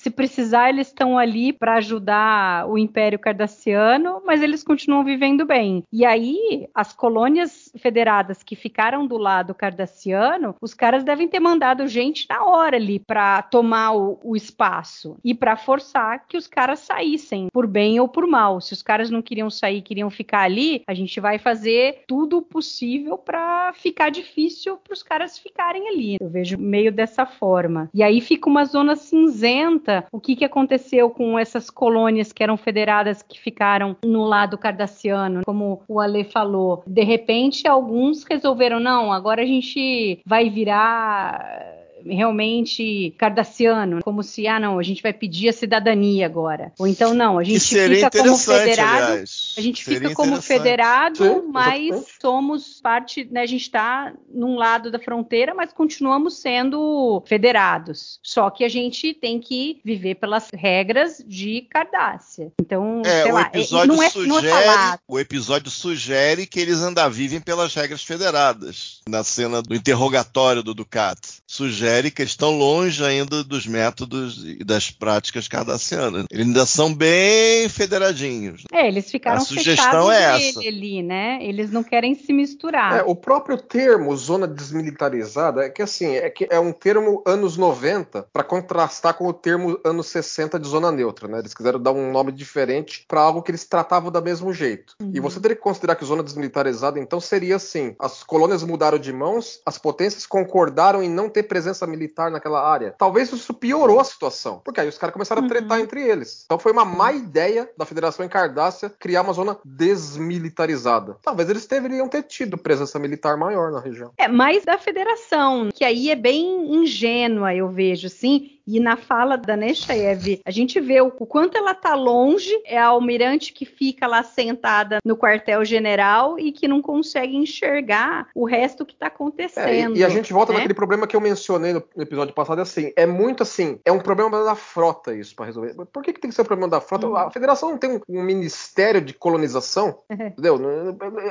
Se precisar, eles estão ali para ajudar o Império Cardassiano, mas eles continuam vivendo bem. E aí, as colônias federadas que ficaram do lado cardassiano, os caras devem ter mandado gente na hora ali para tomar o, o espaço e para forçar que os caras saíssem, por bem ou por mal. Se os caras não queriam sair, queriam ficar ali, a gente vai fazer tudo o possível para ficar difícil para os caras ficarem ali. Eu vejo meio dessa forma. E aí fica uma zona cinzenta. O que, que aconteceu com essas colônias que eram federadas que ficaram no lado cardassiano, como o Ale falou? De repente, alguns resolveram não, agora a gente vai virar realmente cardassiano, como se, ah, não, a gente vai pedir a cidadania agora. Ou então, não, a gente fica como federado. Aliás. A gente seria fica como federado, Sim, mas somos parte, né, a gente está num lado da fronteira, mas continuamos sendo federados. Só que a gente tem que viver pelas regras de Cardácia. Então, é, sei o lá, episódio não é, sugere, não é o episódio sugere que eles ainda vivem pelas regras federadas. Na cena do interrogatório do Ducat. Sugere sugere que estão longe ainda dos métodos e das práticas cardassianas. Eles ainda são bem federadinhos. É, eles ficaram A sugestão é essa. ali, né? Eles não querem se misturar. É, o próprio termo zona desmilitarizada é que assim, é que é um termo anos 90 para contrastar com o termo anos 60 de zona neutra, né? Eles quiseram dar um nome diferente para algo que eles tratavam do mesmo jeito. Uhum. E você teria que considerar que zona desmilitarizada então seria assim, as colônias mudaram de mãos, as potências concordaram em não ter presença presença militar naquela área. Talvez isso piorou a situação, porque aí os caras começaram a tretar uhum. entre eles. Então foi uma má ideia da Federação Encardácia criar uma zona desmilitarizada. Talvez eles deveriam ter tido presença militar maior na região. É, mais da Federação, que aí é bem ingênua, eu vejo, assim, e na fala da Nechaev, a gente vê o, quanto ela tá longe, é a almirante que fica lá sentada no quartel-general e que não consegue enxergar o resto que tá acontecendo. É, e, e, a gente volta né? naquele problema que eu mencionei no, episódio passado, é assim, é muito assim, é um problema da frota isso para resolver. Por que, que tem que ser um problema da frota? Uhum. A federação não tem um, um ministério de colonização, entendeu?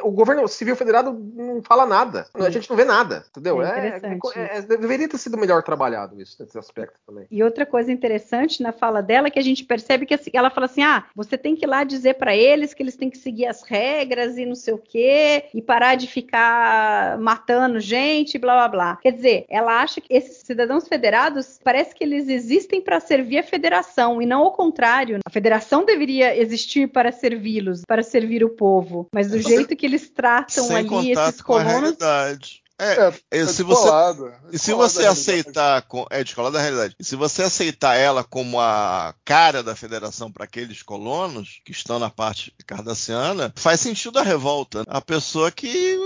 O governo civil federado não fala nada, a gente não vê nada, entendeu? É, é, é deveria ter sido melhor trabalhado isso, nesse aspecto também. E outra coisa interessante na fala dela é que a gente percebe que assim, ela fala assim: ah, você tem que ir lá dizer para eles que eles têm que seguir as regras e não sei o quê, e parar de ficar matando gente, blá blá blá. Quer dizer, ela acha que esses cidadãos federados parece que eles existem para servir a federação e não ao contrário. A federação deveria existir para servi-los, para servir o povo. Mas do jeito que eles tratam ali esses colonos. É, é, é, se você, e se você aceitar, com, é descolado da realidade. E se você aceitar ela como a cara da federação para aqueles colonos que estão na parte cardassiana, faz sentido a revolta. A pessoa que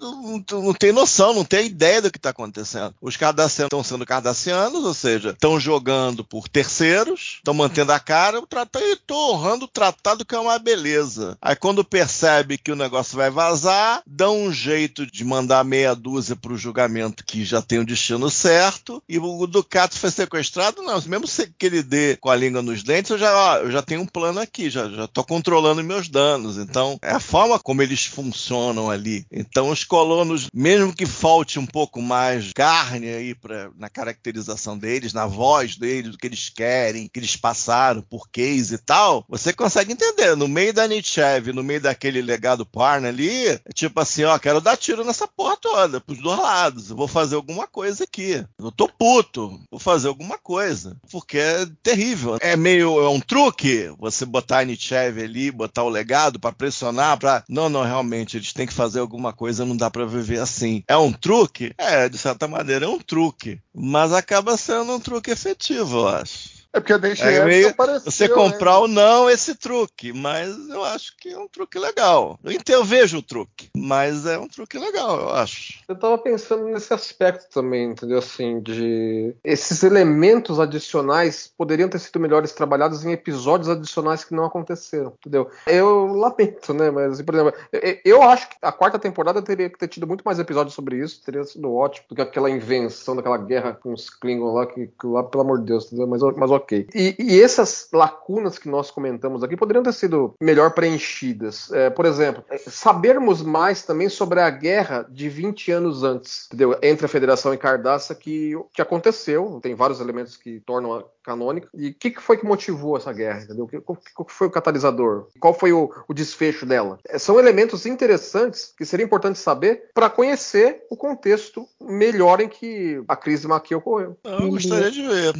não, não, tem noção, não tem ideia do que está acontecendo. Os cardassianos estão sendo cardassianos, ou seja, estão jogando por terceiros, estão mantendo a cara, o tratado, estou honrando o tratado que é uma beleza. Aí quando percebe que o negócio vai vazar, dão um jeito de mandar meia dúzia para o julgamento que já tem o destino certo, e o Ducato foi sequestrado, não, mesmo que ele dê com a língua nos dentes, eu já, ó, eu já tenho um plano aqui, já estou controlando meus danos. Então, é a forma como eles funcionam ali. Então, os colonos, mesmo que falte um pouco mais carne aí pra, na caracterização deles, na voz deles, do que eles querem, que eles passaram, porquês e tal, você consegue entender. No meio da Nietzsche, no meio daquele legado Parna ali, é tipo assim, ó, quero dar tiro nessa porra toda, pros dois lados. Eu vou fazer alguma coisa aqui. Eu tô puto, vou fazer alguma coisa. Porque é terrível. É meio, é um truque você botar a Nietzsche ali, botar o legado para pressionar, pra... Não, não, realmente, eles têm que fazer alguma coisa, não dá para viver assim. É um truque? É, de certa maneira é um truque. Mas acaba sendo um truque efetivo, eu acho. É porque a Deixa é meio, apareceu, Você comprar né? ou não esse truque, mas eu acho que é um truque legal. Então eu vejo o truque, mas é um truque legal, eu acho. Eu tava pensando nesse aspecto também, entendeu? Assim, de esses elementos adicionais poderiam ter sido melhores trabalhados em episódios adicionais que não aconteceram, entendeu? Eu lamento, né? Mas, por exemplo, eu, eu acho que a quarta temporada teria que ter tido muito mais episódios sobre isso, teria sido ótimo do que aquela invenção daquela guerra com os Klingon lá, que, que lá, pelo amor de Deus, entendeu? Mas, mas ok. E, e, essas lacunas que nós comentamos aqui poderiam ter sido melhor preenchidas. É, por exemplo, é, sabermos mais também sobre a guerra de 20 anos antes, entendeu? Entre a Federação e Cardaça, que, que aconteceu, tem vários elementos que tornam a canônica. E o que, que, foi que motivou essa guerra? Entendeu? O que, foi o catalisador? Qual foi o, o desfecho dela? É, são elementos interessantes que seria importante saber para conhecer o contexto melhor em que a crise Maquia ocorreu. Eu gostaria de ver.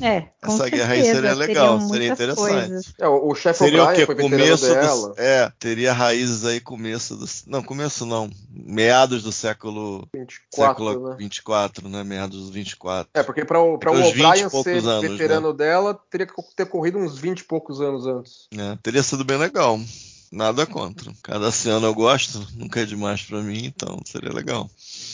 É, essa guerra aí seria legal, seria interessante. É, o chefe seria O'Brien foi começo dela. Do, é, teria raízes aí começo do não começo não, meados do século 24, século né? 24, né? Meados do 24. É porque para o, pra o O'Brien ser anos, veterano né? dela teria que ter corrido uns 20 e poucos anos antes. É, teria sido bem legal. Nada contra. Cada ano eu gosto, nunca é demais para mim, então seria legal.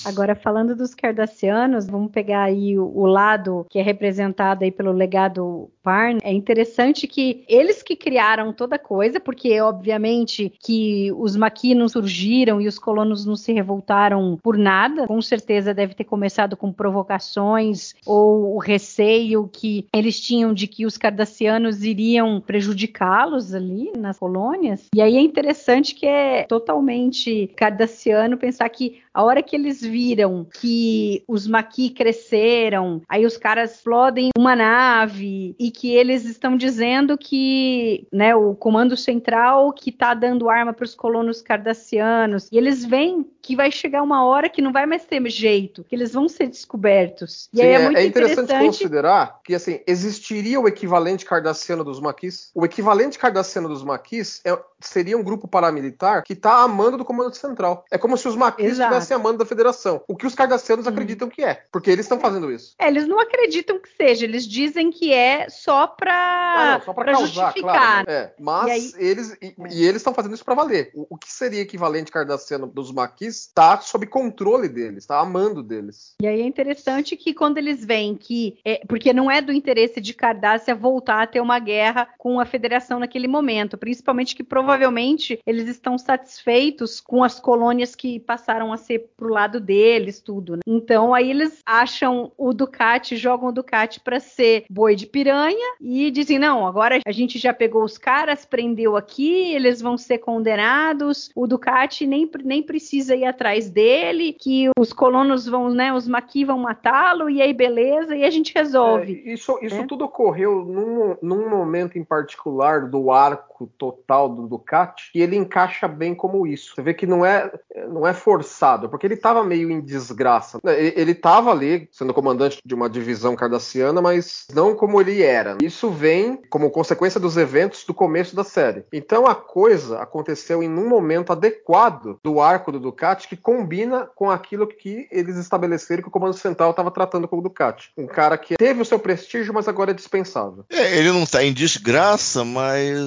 Agora, falando dos Cardassianos, vamos pegar aí o, o, lado que é representado aí pelo legado Parn. É interessante que eles que criaram toda coisa, porque obviamente que os maquinos surgiram e os colonos não se revoltaram por nada. Com certeza deve ter começado com provocações ou o receio que eles tinham de que os Cardassianos iriam prejudicá-los ali nas colônias. E aí é interessante que é totalmente cardassiano pensar que a hora que eles viram que os Maqui cresceram, aí os caras explodem uma nave e que eles estão dizendo que, né, o comando central que tá dando arma para os colonos cardassianos, e eles veem que vai chegar uma hora que não vai mais ter jeito, que eles vão ser descobertos. E Sim, aí é, é muito é interessante, interessante, considerar que assim existiria o equivalente cardassiano dos maquis. O equivalente cardassiano dos maquis é, seria um grupo paramilitar que está amando do comando central. É como se os maquis estivessem amando da federação. O que os cardassianos hum. acreditam que é, porque eles estão fazendo isso. É, eles não acreditam que seja, eles dizem que é só para ah, justificar. Claro, né? é, mas aí... eles e, e, eles estão fazendo isso para valer. O, o, que seria equivalente cardassiano dos maquis está sob controle deles, está amando deles. E aí é interessante que quando eles veem que é, porque não é do interesse de Cardassia voltar a ter uma guerra com a Federação naquele momento, principalmente que provavelmente eles estão satisfeitos com as colônias que passaram a ser pro lado deles, tudo. Né? Então aí eles acham o Ducati, jogam o Ducati para ser boi de piranha e dizem: não, agora a gente já pegou os caras, prendeu aqui, eles vão ser condenados, o Ducati nem, nem precisa ir atrás dele, que os colonos vão, né, os Maqui vão matá-lo, e aí beleza, e a gente resolve. É, isso isso é. tudo ocorreu num, num momento em particular do arco total do Ducati, e ele encaixa bem como isso. Você vê que não é, não é forçado, porque ele estava meio em desgraça. Ele estava ali sendo comandante de uma divisão cardassiana, mas não como ele era. Isso vem como consequência dos eventos do começo da série. Então a coisa aconteceu em um momento adequado do arco do Ducati que combina com aquilo que eles estabeleceram que o Comando Central estava tratando com o Ducati. Um cara que teve o seu prestígio, mas agora é dispensável. É, ele não está em desgraça, mas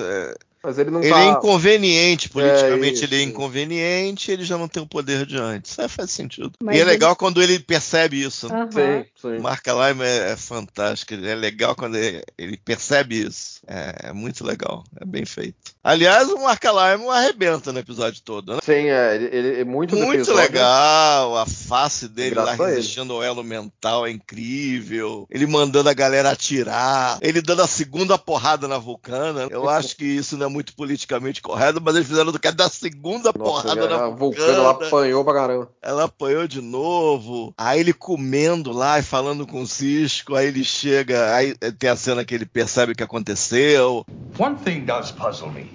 é, mas ele não ele tá... é inconveniente, politicamente é ele é inconveniente, ele já não tem o poder de antes. Isso é, faz sentido. Mas e é ele... legal quando ele percebe isso. Uhum. Sim, sim. Marca Lime é, é, fantástico. É legal quando ele, ele percebe isso. É, é, muito legal. É bem feito. Aliás, o Marca Lime arrebenta no episódio todo, né? Sim, é. Ele, ele é muito Muito legal. A face dele lá resistindo ao elo mental é incrível. Ele mandando a galera atirar. Ele dando a segunda porrada na vulcana. Eu acho que isso não é muito politicamente correto, mas eles fizeram do cara da segunda Nossa, porrada na vulcana. Ela apanhou pra caramba. Ela apanhou de novo. Aí ele comendo lá e falando com o Cisco, aí ele chega, aí tem a cena que ele percebe o que aconteceu. One thing does puzzle me.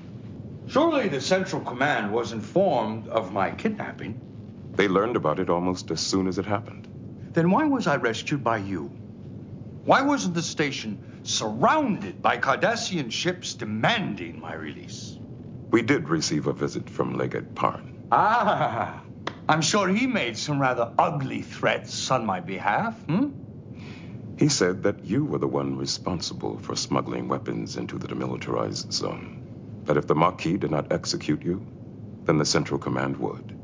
Surely the Central Command was informed of my kidnapping. They learned about it almost as soon as it happened. Then why was I rescued by you? Why wasn't the station surrounded by Cardassian ships demanding my release. We did receive a visit from Legate Parn. Ah, I'm sure he made some rather ugly threats on my behalf, hmm? He said that you were the one responsible for smuggling weapons into the demilitarized zone. That if the Maquis did not execute you, then the Central Command would.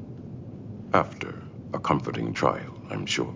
After a comforting trial, I'm sure.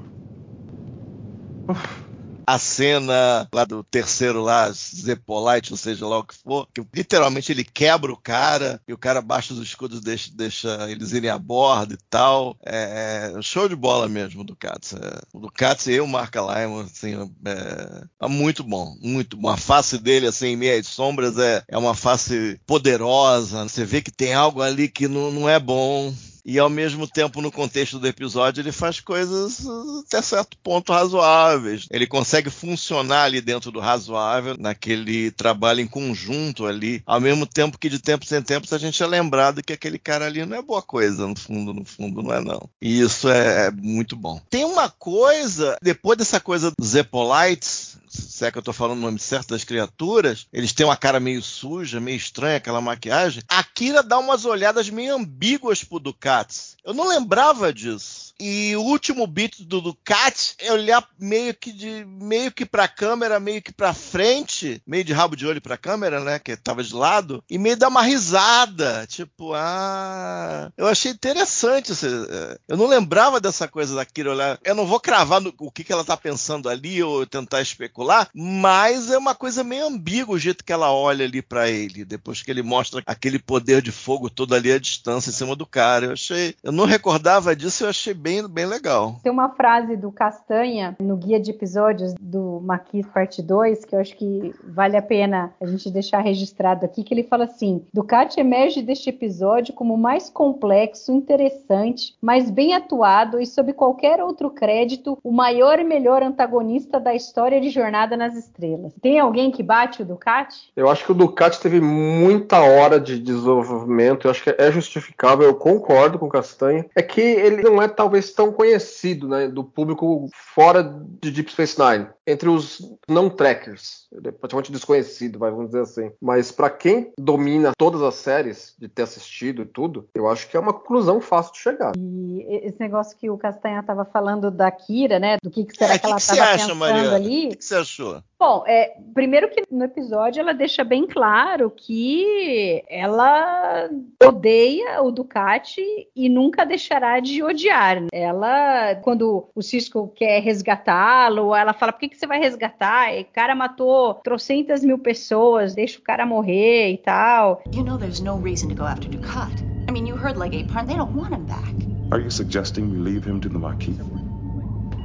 A cena lá do terceiro lá, Zepolite, ou seja lá o que for, que literalmente ele quebra o cara e o cara baixa os escudos deixa, deixa eles irem a bordo e tal. É, é show de bola mesmo do Katz. É, o do Katz e o Mark Lyman, assim, é, é, muito bom, muito bom. A face dele, assim, em meio às sombras, é, é uma face poderosa. Você vê que tem algo ali que não, não é bom e ao mesmo tempo no contexto do episódio ele faz coisas até certo ponto razoáveis. Ele consegue funcionar ali dentro do razoável, naquele trabalho em conjunto ali, ao mesmo tempo que de tempos em tempos a gente é lembrado que aquele cara ali não é boa coisa, no fundo, no fundo não é não. E isso é, é muito bom. Tem uma coisa, depois dessa coisa dos Epolites, se é que eu tô falando o nome certo das criaturas, eles têm uma cara meio suja, meio estranha, aquela maquiagem. A Kira dá umas olhadas meio ambíguas pro Ducats. Eu não lembrava disso. E o último beat do Ducati é olhar meio que de meio que pra câmera, meio que pra frente, meio de rabo de olho pra câmera, né? Que tava de lado, e meio dar uma risada. Tipo, ah. Eu achei interessante. É, eu não lembrava dessa coisa da Kira olhar. Eu não vou cravar no, o que, que ela tá pensando ali ou tentar especular, mas é uma coisa meio ambígua o jeito que ela olha ali para ele, depois que ele mostra aquele poder de fogo todo ali à distância em cima do cara. Eu achei. Eu não recordava disso, eu achei bem bem, legal. Tem uma frase do Castanha no guia de episódios do Maquis Parte 2 que eu acho que vale a pena a gente deixar registrado aqui, que ele fala assim: Ducati emerge deste episódio como mais complexo, interessante, mais bem atuado e sob qualquer outro crédito, o maior e melhor antagonista da história de Jornada nas Estrelas. Tem alguém que bate o Ducati? Eu acho que o Ducati teve muita hora de desenvolvimento, eu acho que é justificável, eu concordo com o Castanha. É que ele não é talvez tão conhecido né, do público fora de Deep Space Nine, entre os não trackers, ele é praticamente desconhecido, vamos dizer assim. Mas para quem domina todas as séries, de ter assistido e tudo, eu acho que é uma conclusão fácil de chegar. E esse negócio que o Castanha estava falando da Kira, né, do que, que será é, que, que ela estava pensando ali? O que, que você achou? Bom, é, primeiro que no episódio ela deixa bem claro que ela odeia o Ducati e nunca deixará de odiar. Ela, quando o Cisco quer resgatá-lo, ela fala: por que, que você vai resgatar? O cara matou trocentas mil pessoas, deixa o cara morrer e tal. You know there's no reason to go after Ducati. I mean, you heard Legate Parn, they don't want him back. Are you suggesting we leave him to the Marquis?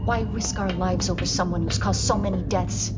Why risk our lives over someone who's caused so many deaths?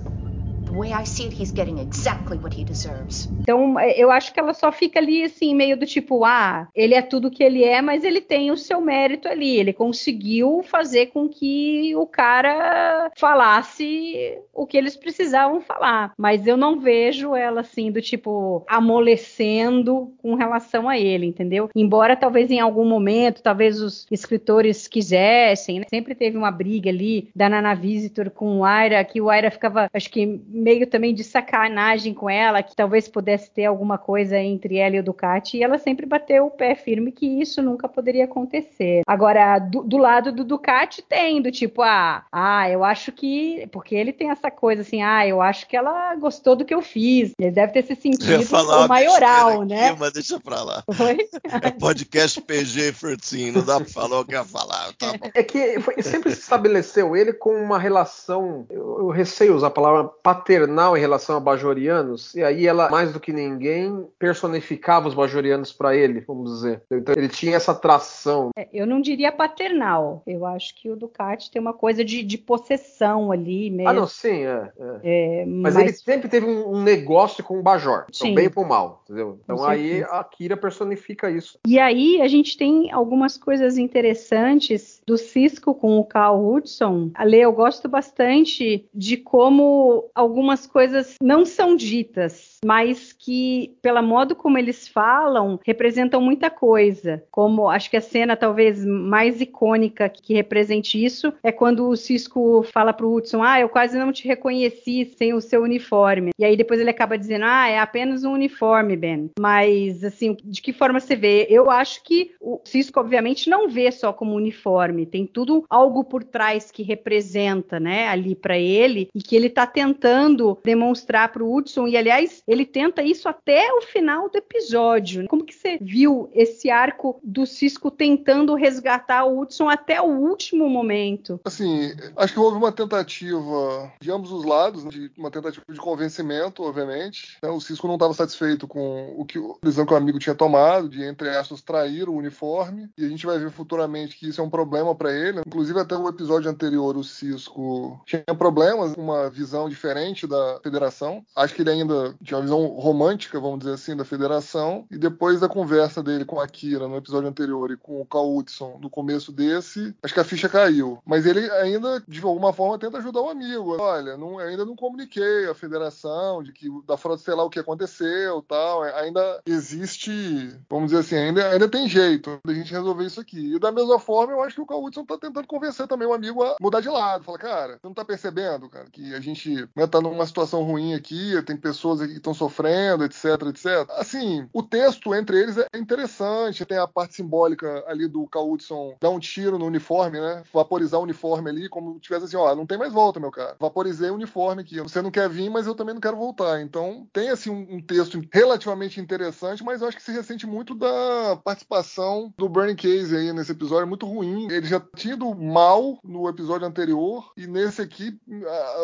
Então, é, eu acho que ela só fica ali assim, meio do tipo, ah, ele é tudo que ele é, mas ele tem o seu mérito ali. Ele conseguiu fazer com que o cara falasse o que eles precisavam falar. Mas eu não vejo ela assim, do tipo, amolecendo com relação a ele, entendeu? Embora talvez em algum momento, talvez os escritores quisessem, né? sempre teve uma briga ali da Nana Visitor com o Aira, que o Aira ficava, acho que meio também de sacanagem com ela, que talvez pudesse ter alguma coisa entre ela e o Ducati, e ela sempre bateu o pé firme que isso nunca poderia acontecer. Agora, do, do lado do Ducati tem, do tipo, ah, ah, eu acho que. Porque ele tem essa coisa assim, ah, eu acho que ela gostou do que eu fiz. Ele deve ter se sentido o maioral, né? Aqui, mas deixa pra lá. Oi? É podcast PG 13, não dá pra falar o que ia falar. Tá é que foi, sempre se estabeleceu ele com uma relação, eu, eu receio usar a palavra paternal em relação a bajorianos, e aí ela, mais do que ninguém, personificava os bajorianos para ele, vamos dizer. Então ele tinha essa atração. É, eu não diria paternal. Eu acho que o Ducati tem uma coisa de, de possessão ali mesmo. Ah, não, sim, é. é. é mas, mas, ele sempre teve um, um negócio com o Bajor, então bem pro mal, entendeu? Então aí a Kira personifica isso. E aí a gente tem algumas coisas interessantes do Cisco com o Carl Hudson. Ale, eu gosto bastante de como algumas coisas não são ditas, mas que, pelo modo como eles falam, representam muita coisa. Como acho que a cena talvez mais icônica que represente isso é quando o Cisco fala pro Hudson: Ah, eu quase não te reconheci sem o seu uniforme. E aí depois ele acaba dizendo: Ah, é apenas um uniforme, Ben. Mas, assim, de que forma você vê? Eu acho que o Cisco, obviamente, não vê só como uniforme tem tudo algo por trás que representa, né, ali para ele e que ele tá tentando demonstrar pro Hudson e aliás, ele tenta isso até o final do episódio. Como que você viu esse arco do Cisco tentando resgatar o Hudson até o último momento? Assim, acho que houve uma tentativa de ambos os lados, né, de uma tentativa de convencimento, obviamente. Né? O Cisco não estava satisfeito com o que o decisão que o amigo tinha tomado, de entre aspas trair o uniforme, e a gente vai ver futuramente que isso é um problema para ele. Inclusive até o episódio anterior o Cisco tinha problemas, uma visão diferente da Federação. Acho que ele ainda tinha uma visão romântica, vamos dizer assim, da Federação. E depois da conversa dele com a Kira no episódio anterior e com o Cal Hudson no começo desse, acho que a ficha caiu. Mas ele ainda de alguma forma tenta ajudar o amigo. Olha, não, ainda não comuniquei à Federação de que da frota sei lá o que aconteceu, tal. Ainda existe, vamos dizer assim, ainda, ainda tem jeito da gente resolver isso aqui. E da mesma forma, eu acho que o Cal Hudson tá tentando convencer também o amigo a mudar de lado. Fala, cara, você não tá percebendo, cara, que a gente né, tá numa situação ruim aqui, tem pessoas aqui que estão sofrendo, etc, etc. Assim, o texto entre eles é interessante, tem a parte simbólica ali do Cal Hudson dar um tiro no uniforme, né? Vaporizar o uniforme ali, como tivesse assim, ó, não tem mais volta, meu cara. Vaporizei o uniforme aqui. Você não quer vir, mas eu também não quero voltar. Então, tem assim um, um texto relativamente interessante, mas eu acho que se ressente muito da participação do Bernie Case aí nesse episódio, é muito ruim. Ele já tinha ido mal no episódio anterior e nesse aqui,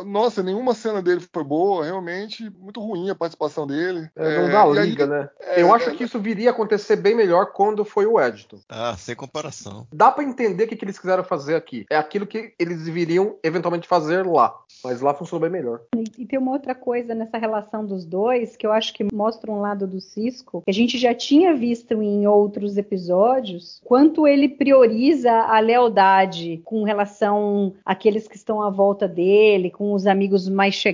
nossa, nenhuma cena dele foi boa, realmente muito ruim a participação dele. É, não dá é, liga, aí, né? É, eu acho que isso viria a acontecer bem melhor quando foi o Edton. Ah, sem comparação. Dá para entender o que, que eles quiseram fazer aqui. É aquilo que eles viriam eventualmente fazer lá. Mas lá funcionou bem melhor. E, e tem uma outra coisa nessa relação dos dois que eu acho que mostra um lado do Cisco que a gente já tinha visto em outros episódios, quanto ele prioriza a lealdade com relação àqueles que estão à volta dele, com os amigos mais chegados.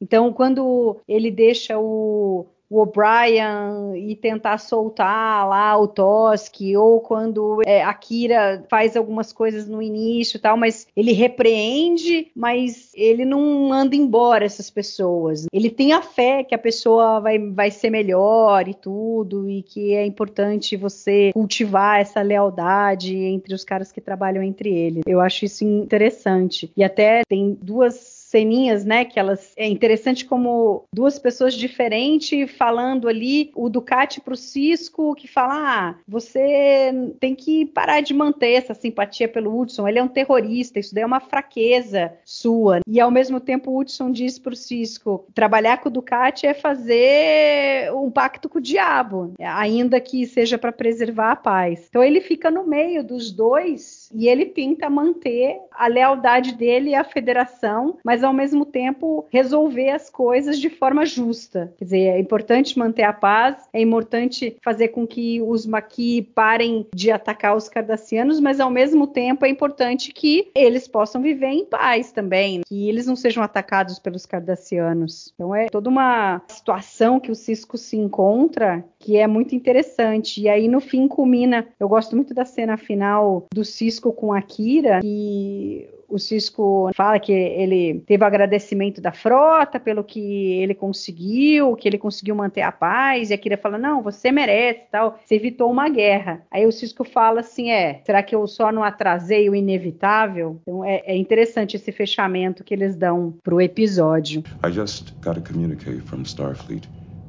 Então, quando ele deixa o o O'Brien e tentar soltar lá o Toski, ou quando é, a Kira faz algumas coisas no início e tal, mas ele repreende, mas ele não manda embora essas pessoas. Ele tem a fé que a pessoa vai, vai ser melhor e tudo, e que é importante você cultivar essa lealdade entre os caras que trabalham entre eles. Eu acho isso interessante. E até tem duas ceninhas, né? Que elas é interessante como duas pessoas diferentes falando ali, o Ducati pro Cisco, que fala: ah, você tem que parar de manter essa simpatia pelo Hudson, ele é um terrorista, isso daí é uma fraqueza sua. E ao mesmo tempo o Hudson diz pro Cisco: trabalhar com o Ducati é fazer um pacto com o diabo, ainda que seja para preservar a paz. Então ele fica no meio dos dois e ele tenta manter a lealdade dele à federação, mas ao mesmo tempo resolver as coisas de forma justa. Quer dizer, é importante manter a paz, é importante fazer com que os Maqui parem de atacar os cardassianos, mas ao mesmo tempo é importante que eles possam viver em paz também, que eles não sejam atacados pelos cardassianos. Então é toda uma situação que o Cisco se encontra que é muito interessante. E aí no fim culmina. Eu gosto muito da cena final do Cisco com a Kira, que o Cisco fala que ele teve o agradecimento da frota pelo que ele conseguiu, que ele conseguiu manter a paz, e a Kira fala: Não, você merece tal, você evitou uma guerra. Aí o Cisco fala assim: É, será que eu só não atrasei o inevitável? Então é, é interessante esse fechamento que eles dão pro episódio. I just got a communique from Starfleet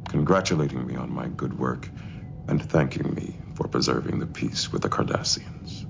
congratulating me on my good work and thanking me for preserving the peace with the Cardassians.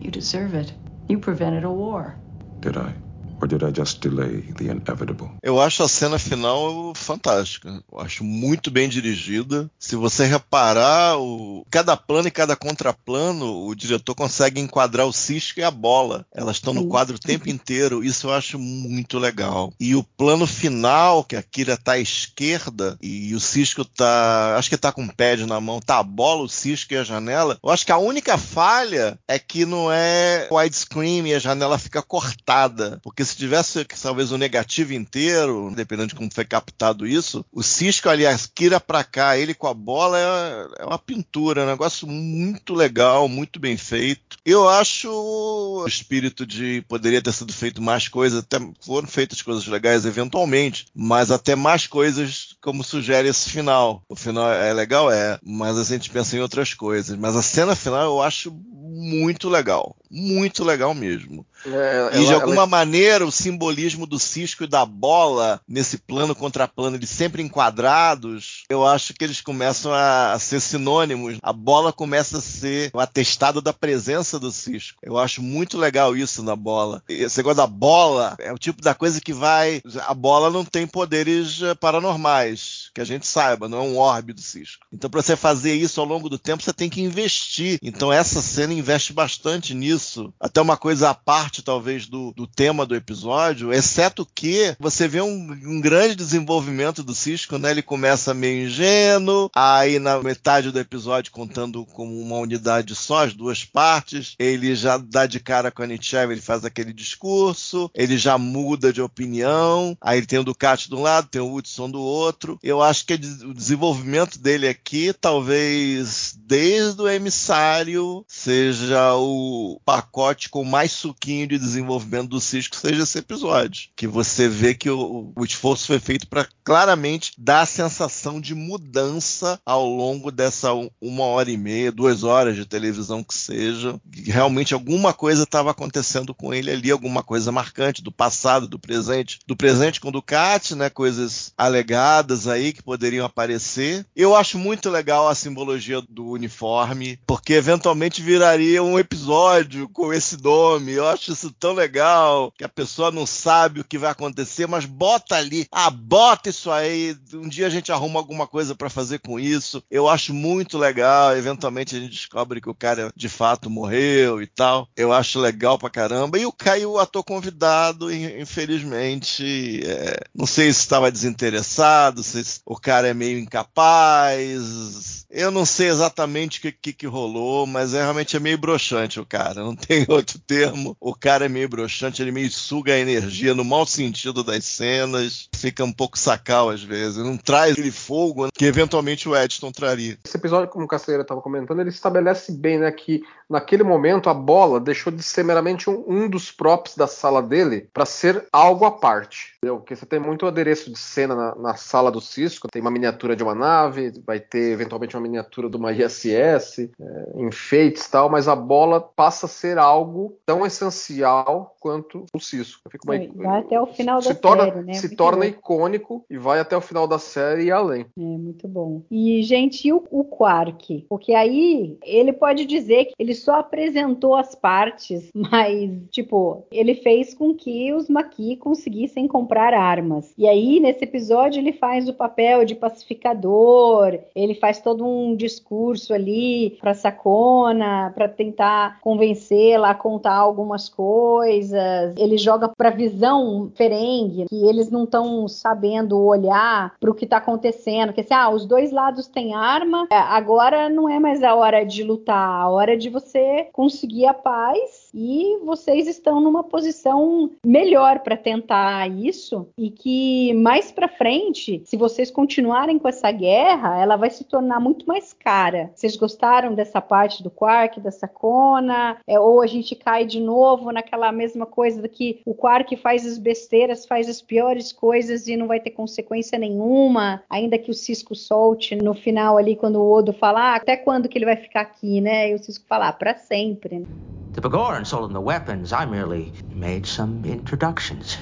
You deserve it. You prevented a war. Did I? Or did I just delay the inevitable? Eu acho a cena final fantástica. Eu acho muito bem dirigida. Se você reparar, o... cada plano e cada contraplano, o diretor consegue enquadrar o Cisco e a bola. Elas estão no quadro o tempo inteiro. Isso eu acho muito legal. E o plano final, que a Kira tá à esquerda e o Cisco tá. Acho que tá com o pad na mão, tá a bola, o Cisco e a janela. Eu acho que a única falha é que não é widescreen e a janela fica cortada. Porque se tivesse talvez o um negativo inteiro, dependendo de como foi captado isso, o Cisco ali, a Kira pra cá, ele com a bola é, é uma pintura, é um negócio muito legal, muito bem feito. Eu acho o espírito de poderia ter sido feito mais coisas, até foram feitas coisas legais eventualmente, mas até mais coisas como sugere esse final. O final é legal, é, mas a gente pensa em outras coisas. Mas a cena final eu acho muito legal muito legal mesmo. É, e de ela- alguma ela- maneira o simbolismo do Cisco e da bola nesse plano contra plano, eles sempre enquadrados, eu acho que eles começam a, a ser sinônimos. A bola começa a ser o atestado da presença do Cisco. Eu acho muito legal isso na bola. Esse negócio da bola é o tipo da coisa que vai. A bola não tem poderes eh, paranormais, que a gente saiba, não é um orbe do Cisco. Então, para você fazer isso ao longo do tempo, você tem que investir. Então, essa cena investe bastante nisso. Até uma coisa à parte, talvez, do, do tema do episódio, exceto que você vê um, um grande desenvolvimento do Cisco, né? Ele começa meio ingênuo, aí na metade do episódio, contando como uma unidade só, as duas partes, ele já dá de cara com a Nietzsche, ele faz aquele discurso, ele já muda de opinião, aí ele tem o Ducati de um lado, tem o Hudson do outro. Eu acho que o desenvolvimento dele aqui, talvez desde o emissário, seja o pacote com mais suquinho de desenvolvimento do Cisco, seja esse episódio. Que você vê que o, o esforço foi feito para claramente dar a sensação de mudança ao longo dessa um- uma hora e meia, duas horas de televisão que seja. Realmente alguma coisa estava acontecendo com ele ali, alguma coisa marcante do passado, do presente, do presente com Ducati, né? Coisas alegadas aí que poderiam aparecer. Eu acho muito legal a simbologia do uniforme, porque eventualmente viraria um episódio com esse nome. Eu acho isso tão legal que a pessoa não sabe o que vai acontecer, mas bota ali, ah, bota isso aí. Um dia a gente arruma alguma coisa para fazer com isso. Eu acho muito legal. Eventualmente a gente descobre que o cara de fato morreu e tal. Eu acho legal pra caramba. E o Caio, ator convidado, in- infelizmente, é, não sei se estava desinteressado, se o cara é meio incapaz. Eu não sei exatamente o que, que, que rolou, mas é, realmente é meio broxante o cara. Não tem outro termo. O cara é meio broxante, ele meio suga a energia no mau sentido das cenas. Fica um pouco sacal às vezes. Não traz aquele fogo que eventualmente o Edson traria. Esse episódio, como o Caceira estava comentando, ele estabelece bem né, que naquele momento a bola deixou de ser meramente um, um dos props da sala dele para ser algo à parte. Entendeu? Porque você tem muito adereço de cena na, na sala do Cisco, tem uma miniatura de uma nave, vai ter eventualmente uma miniatura de uma ISS, é, enfeites e tal, mas a bola passa a ser algo tão essencial quanto o Cisco. Fica uma- Vai até o final se da torna, série, né? Se Muito torna louco. icônico e vai até o final da série e além. É, muito bom. E, gente, e o, o Quark? Porque aí ele pode dizer que ele só apresentou as partes, mas, tipo, ele fez com que os Maquis conseguissem comprar armas. E aí, nesse episódio, ele faz o papel de pacificador, ele faz todo um discurso ali pra Sacona, pra tentar convencê-la a contar algumas coisas. Ele joga pra visão Ferengue, que eles não estão sabendo olhar pro que tá acontecendo. Que assim, ah, os dois lados têm arma, é, agora não é mais a hora de lutar, a hora de você conseguir a paz e vocês estão numa posição melhor para tentar isso e que mais para frente, se vocês continuarem com essa guerra, ela vai se tornar muito mais cara. Vocês gostaram dessa parte do Quark, da Sacona? É, ou a gente cai de novo naquela mesma coisa que o Quark faz as besteiras, faz as piores coisas e não vai ter consequência nenhuma, ainda que o Cisco solte no final ali quando o Odo fala, ah, até quando que ele vai ficar aqui, né? E o Cisco fala, ah, para sempre. Né? To Bagoran sold him the weapons, I merely made some introductions.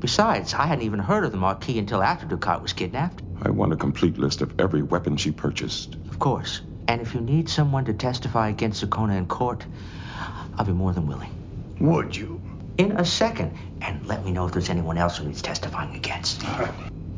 Besides, I hadn't even heard of the Marquis until after Ducat was kidnapped. I want a complete list of every weapon she purchased. Of course. And if you need someone to testify against Sukona in court, I'll be more than willing. Would you? In a second. And let me know if there's anyone else who needs testifying against.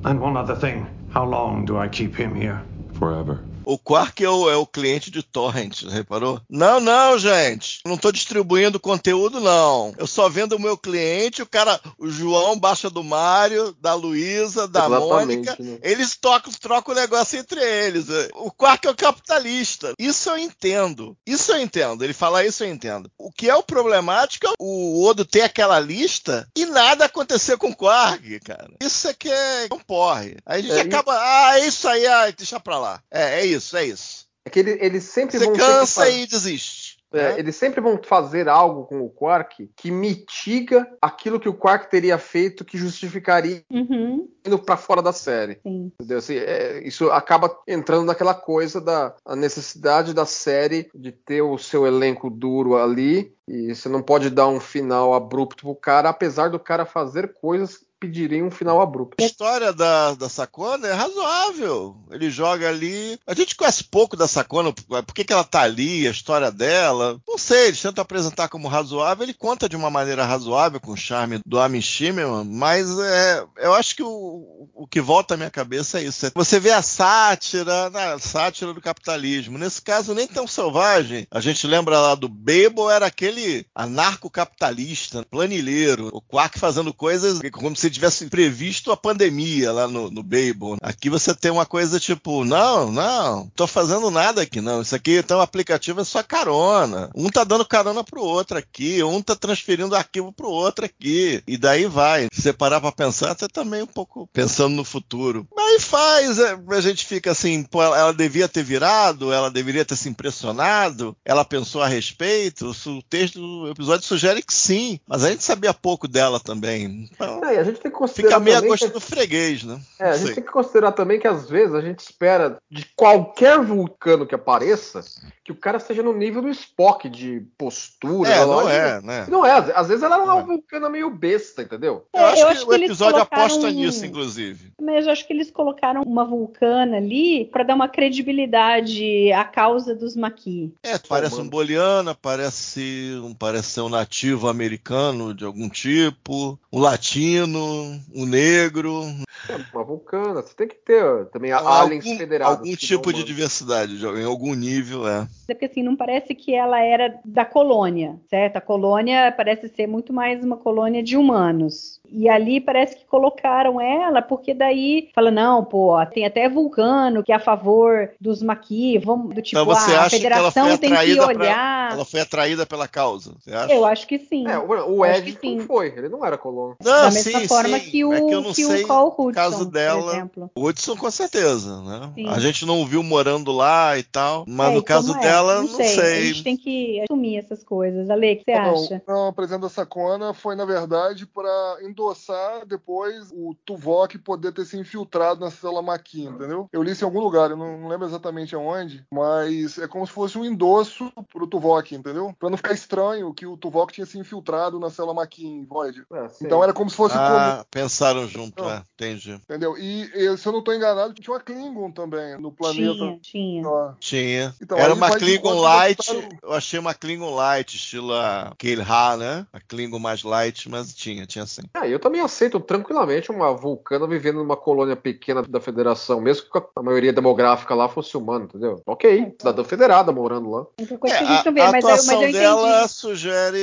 And one other thing. How long do I keep him here? Forever. O Quark é o, é o cliente de torrent, reparou? Não, não, gente. Não tô distribuindo conteúdo, não. Eu só vendo o meu cliente, o cara, o João baixa do Mário, da Luísa, da Exatamente, Mônica. né? Eles tocam, trocam o negócio entre eles. O Quark é o capitalista. Isso eu entendo. Isso eu entendo. Ele fala isso eu entendo. O que é o problemático é o Odo ter aquela lista e nada acontecer com o Quark, cara. Isso é que é um porre. Aí a gente É, acaba. Ah, é isso aí, ah, deixa pra lá. É, é isso, é isso. É que ele- eles sempre Você vão que cansa fazer- e desiste. É, né? eles sempre vão fazer algo com o Quark que mitiga aquilo que o Quark teria feito que justificaria Uhum, indo pra fora da série. sim. Entendeu? Assim, é, isso acaba entrando naquela coisa da a necessidade da série de ter o seu elenco duro ali E você não pode dar um final abrupto pro cara, apesar do cara fazer coisas pediria um final abrupto. A história da, da Sakona é razoável. Ele joga ali. A gente conhece pouco da Sakona, por que, que ela tá ali, a história dela. Não sei, eles tentam apresentar como razoável. Ele conta de uma maneira razoável, com o charme do Amy Schumer, mas é, eu acho que o, o que volta à minha cabeça é isso. Você vê a sátira, a né, sátira do capitalismo. Nesse caso, nem tão selvagem. A gente lembra lá do Babel, era aquele anarcocapitalista, planilheiro, o Quark fazendo coisas como se tivesse previsto a pandemia lá no, no Babel. Aqui você tem uma coisa tipo, não, não, tô fazendo nada aqui, não. Isso aqui, então, o aplicativo é só carona. Um tá dando carona pro outro aqui, um tá transferindo arquivo pro outro aqui. E daí vai. Se você parar pra pensar, você também um pouco pensando no futuro. Mas faz, é, a gente fica assim, pô, ela devia ter virado, ela deveria ter se impressionado, ela pensou a respeito. O texto do episódio sugere que sim, mas a gente sabia pouco dela também. Então, é, a gente tem que considerar. Fica meio a gosto que... do freguês, né? É, a gente tem que considerar também que às vezes a gente espera de qualquer vulcano que apareça que o cara esteja no nível do Spock de postura. É, não é, né? Não é, às vezes ela é uma é. vulcana meio besta, entendeu? É, eu acho eu que acho o episódio aposta nisso, inclusive. Mas eu acho que eles colocaram uma vulcana ali para dar uma credibilidade à causa dos Maquis. É, parece um boliana, parece, parece ser um nativo americano de algum tipo, um latino, um negro. É, uma vulcana, você tem que ter também algum, aliens federados. Algum tipo de diversidade, em algum nível, é. É porque assim, não parece que ela era da colônia, certo? A colônia parece ser muito mais uma colônia de humanos. E ali parece que colocaram ela, porque daí fala, não, pô, tem até vulcano que é a favor dos maquis, vamos, do tipo, então você ah, acha a federação que ela tem que olhar. Pra, ela foi atraída pela causa, você acha? Eu acho que sim. É, o Ed não foi, ele não era colono. Não, da sim, mesma forma sim. que o, é que eu não que sei o Cole Hudson, caso dela. O Hudson com certeza, né? Sim. A gente não viu morando lá e tal, mas é, no caso é? dela, não, não sei. sei. A gente tem que assumir essas coisas. Ale, o que você não, acha? Não, a presença da Sacona foi, na verdade, para endossar depois o Tuvok poder ter se infiltrado na célula Maquin, entendeu? Eu li isso em algum lugar, eu não, não, lembro exatamente aonde, mas é como se fosse um endosso pro Tuvok, entendeu? Pra não ficar estranho que o Tuvok tinha se infiltrado na célula Maquin Void. É, então era como se fosse. Ah, como... pensaram junto, é, entendi. Entendeu? E, e, se eu não tô enganado, tinha uma Klingon também no planeta. Tinha, tinha. Tinha. Então, era uma Klingon Light, eu achei uma Klingon Light, estilo a Keilha, né? A Klingon mais light, mas tinha, tinha sim. Ah, eu também aceito tranquilamente uma vulcana vivendo numa colônia pequena da federação, mesmo que a maioria demográfica lá fosse humana, entendeu? Ok, cidadã federada morando lá. Coisa é, que a, gente não vê, a mas atuação eu, mas eu dela sugere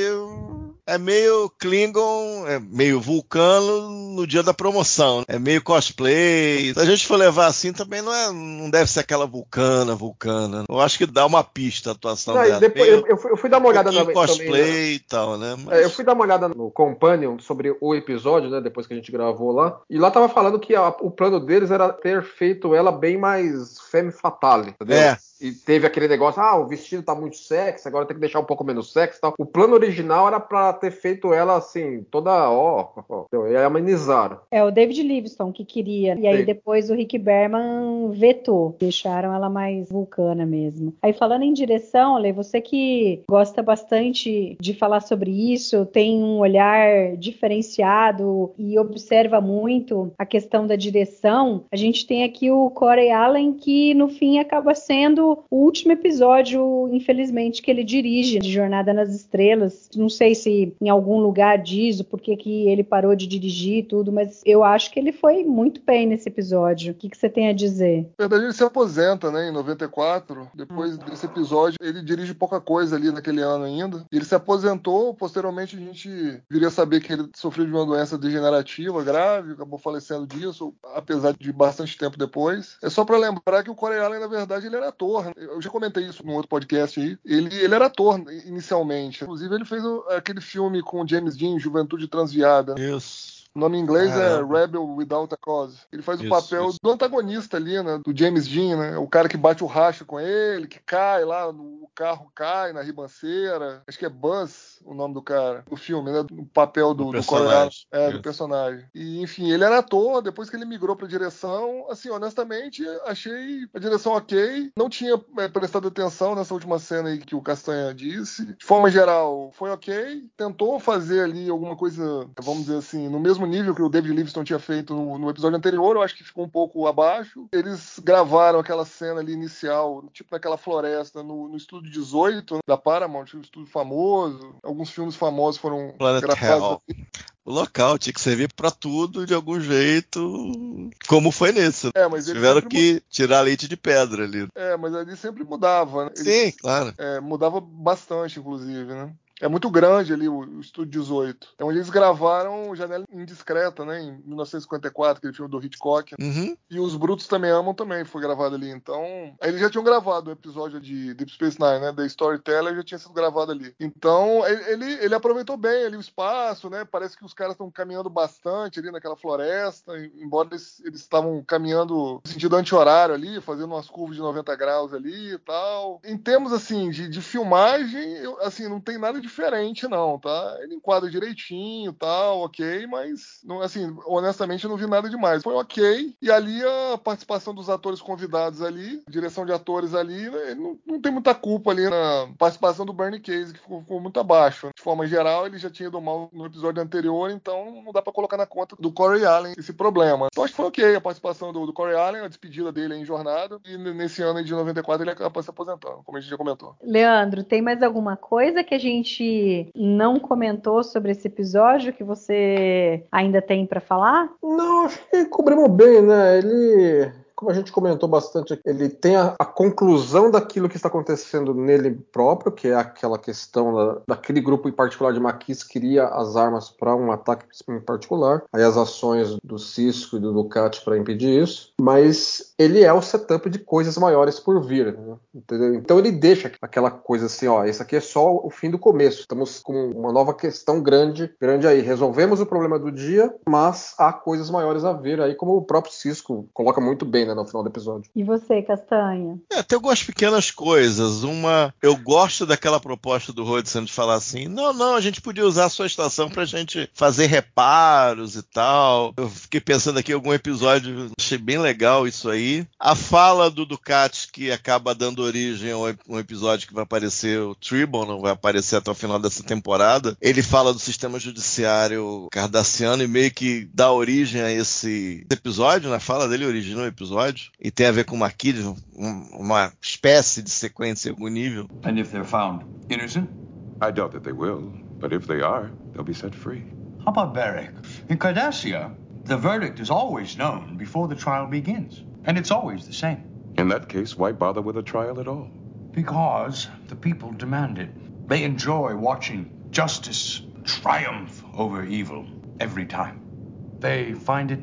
é meio Klingon, é meio vulcano no dia da promoção. É meio cosplay. Se a gente for levar assim, também não, é, não deve ser aquela vulcana, vulcana. Eu acho que dá uma pista a atuação não, dela. Depois, meio, eu, fui, eu, fui, dar uma olhada um na cosplay também, né? e tal, né? Mas... É, eu fui dar uma olhada no Companion sobre o episódio, né? Depois que a gente gravou lá. E lá tava falando que a, o plano deles era ter feito ela bem mais femme fatale, entendeu? É. E teve aquele negócio, ah, o vestido tá muito sexy, agora tem que deixar um pouco menos sexy e tal. O plano original era para ter feito ela assim, toda, ó, ó, ó e amenizaram. É o David Livingston que queria. E aí Sim. depois o Rick Berman vetou. Deixaram ela mais vulcana mesmo. Aí falando em direção, Lê, você que gosta bastante de falar sobre isso, tem um olhar diferenciado e observa muito a questão da direção, a gente tem aqui o Corey Allen que no fim acaba sendo o último episódio, infelizmente, que ele dirige de Jornada nas Estrelas. Não sei se em algum lugar diz o porquê que ele parou de dirigir e tudo, mas eu acho que ele foi muito bem nesse episódio. O que, que você tem a dizer? Na verdade, ele se aposenta, né, em 94. Depois ah, desse episódio, ele dirige pouca coisa ali naquele ano ainda. Ele se aposentou, posteriormente a gente viria saber que ele sofreu de uma doença degenerativa grave, acabou falecendo disso, apesar de bastante tempo depois. É só para lembrar que o Corey Allen, na verdade, ele era ator ator. Eu já comentei isso num outro podcast aí. Ele, ele era ator inicialmente. Inclusive, ele fez aquele filme com James Dean, Juventude Transviada. Isso. O nome em inglês é Caramba. Rebel Without a Cause. Ele faz o Isso, papel isso. do antagonista ali, né? Do James Dean, né? O cara que bate o racha com ele, que cai lá, no, o carro cai na ribanceira. Acho que é Buzz o nome do cara. O filme, né? O papel do, Do do. É, do Isso. personagem. E, enfim, ele era ator, depois que ele migrou pra direção, assim, honestamente, achei a direção ok. Não tinha é, prestado atenção nessa última cena aí que o Castanha disse. De forma geral, foi ok. Tentou fazer ali alguma coisa, vamos dizer assim, no mesmo nível que o David Livingston tinha feito no, episódio anterior, eu acho que ficou um pouco abaixo. Eles gravaram aquela cena ali inicial, tipo naquela floresta, no, no estúdio 18 da Paramount, um estúdio famoso. Alguns filmes famosos foram Planet gravados Hell. O local tinha que servir pra tudo de algum jeito, como foi nesse. É, mas eles Tiveram que tirar leite de pedra ali. É, mas ali sempre mudava, né? Ele- Sim, claro. é, mudava bastante, inclusive, né? É muito grande ali o, o Estúdio 18. É onde eles gravaram Janela Indiscreta, né? Em 1954, aquele filme do Hitchcock. Uhum. E Os Brutos Também Amam também foi gravado ali. Então, eles já tinham gravado o episódio de Deep Space Nine, né? Da Storyteller já tinha sido gravado ali. Então, ele, ele, aproveitou bem ali o espaço, né? Parece que os caras estão caminhando bastante ali naquela floresta, em- embora eles estavam caminhando no sentido anti-horário ali, fazendo umas curvas de 90 graus ali e tal. Em termos, assim, de, de filmagem, eu, assim, não tem nada diferente, não, tá? Ele enquadra direitinho tal, ok, mas, não, assim, honestamente, eu não vi nada demais. Foi ok, e ali a participação dos atores convidados ali, direção de atores ali, né, não, não tem muita culpa ali na participação do Bernie Case, que ficou, ficou muito abaixo. De forma geral, ele já tinha ido mal no episódio anterior, então não dá pra colocar na conta do Corey Allen esse problema. Então acho que foi ok a participação do, do Corey Allen, a despedida dele em jornada, e nesse ano de 94 ele acaba se aposentando, como a gente já comentou. Leandro, tem mais alguma coisa que a gente não comentou sobre esse episódio que você ainda tem pra falar? Não, acho que cobrimos bem, né? Ele, como a gente comentou bastante, ele tem a, a conclusão daquilo que está acontecendo nele próprio, que é aquela questão da- daquele grupo em particular de maquis que queria as armas para um ataque em particular, aí as ações do Cisco e do Ducati para impedir isso, mas ele é o setup de coisas maiores por vir, né? entendeu? Então ele deixa aquela coisa assim, ó, esse aqui é só o fim do começo, estamos com uma nova questão grande, grande aí, resolvemos o problema do dia, mas há coisas maiores a vir aí, como o próprio Cisco coloca muito bem, né, no final do episódio. E você, Castanha? É, tem algumas pequenas coisas. Uma, eu gosto daquela proposta do Rodson de falar assim: não, não, a gente podia usar a sua estação pra gente fazer reparos e tal. Eu fiquei pensando aqui em algum episódio, achei bem legal isso aí. A fala do Ducati, que acaba dando origem a um ep- episódio que vai aparecer, o Tribune, não vai aparecer até o final dessa temporada. Ele fala do sistema judiciário cardassiano e meio que dá origem a esse episódio, na fala dele origina o episódio, e tem a ver com uma kid, um- uma espécie de sequência em algum nível. And if they're found innocent? I doubt that they will, but if they are, they'll be set free. How about Beric? In Cardassia, the verdict is always known before the trial begins. And it's always the same. In that case, why bother with a trial at all? Because the people demand it. They enjoy watching justice triumph over evil every time. They find it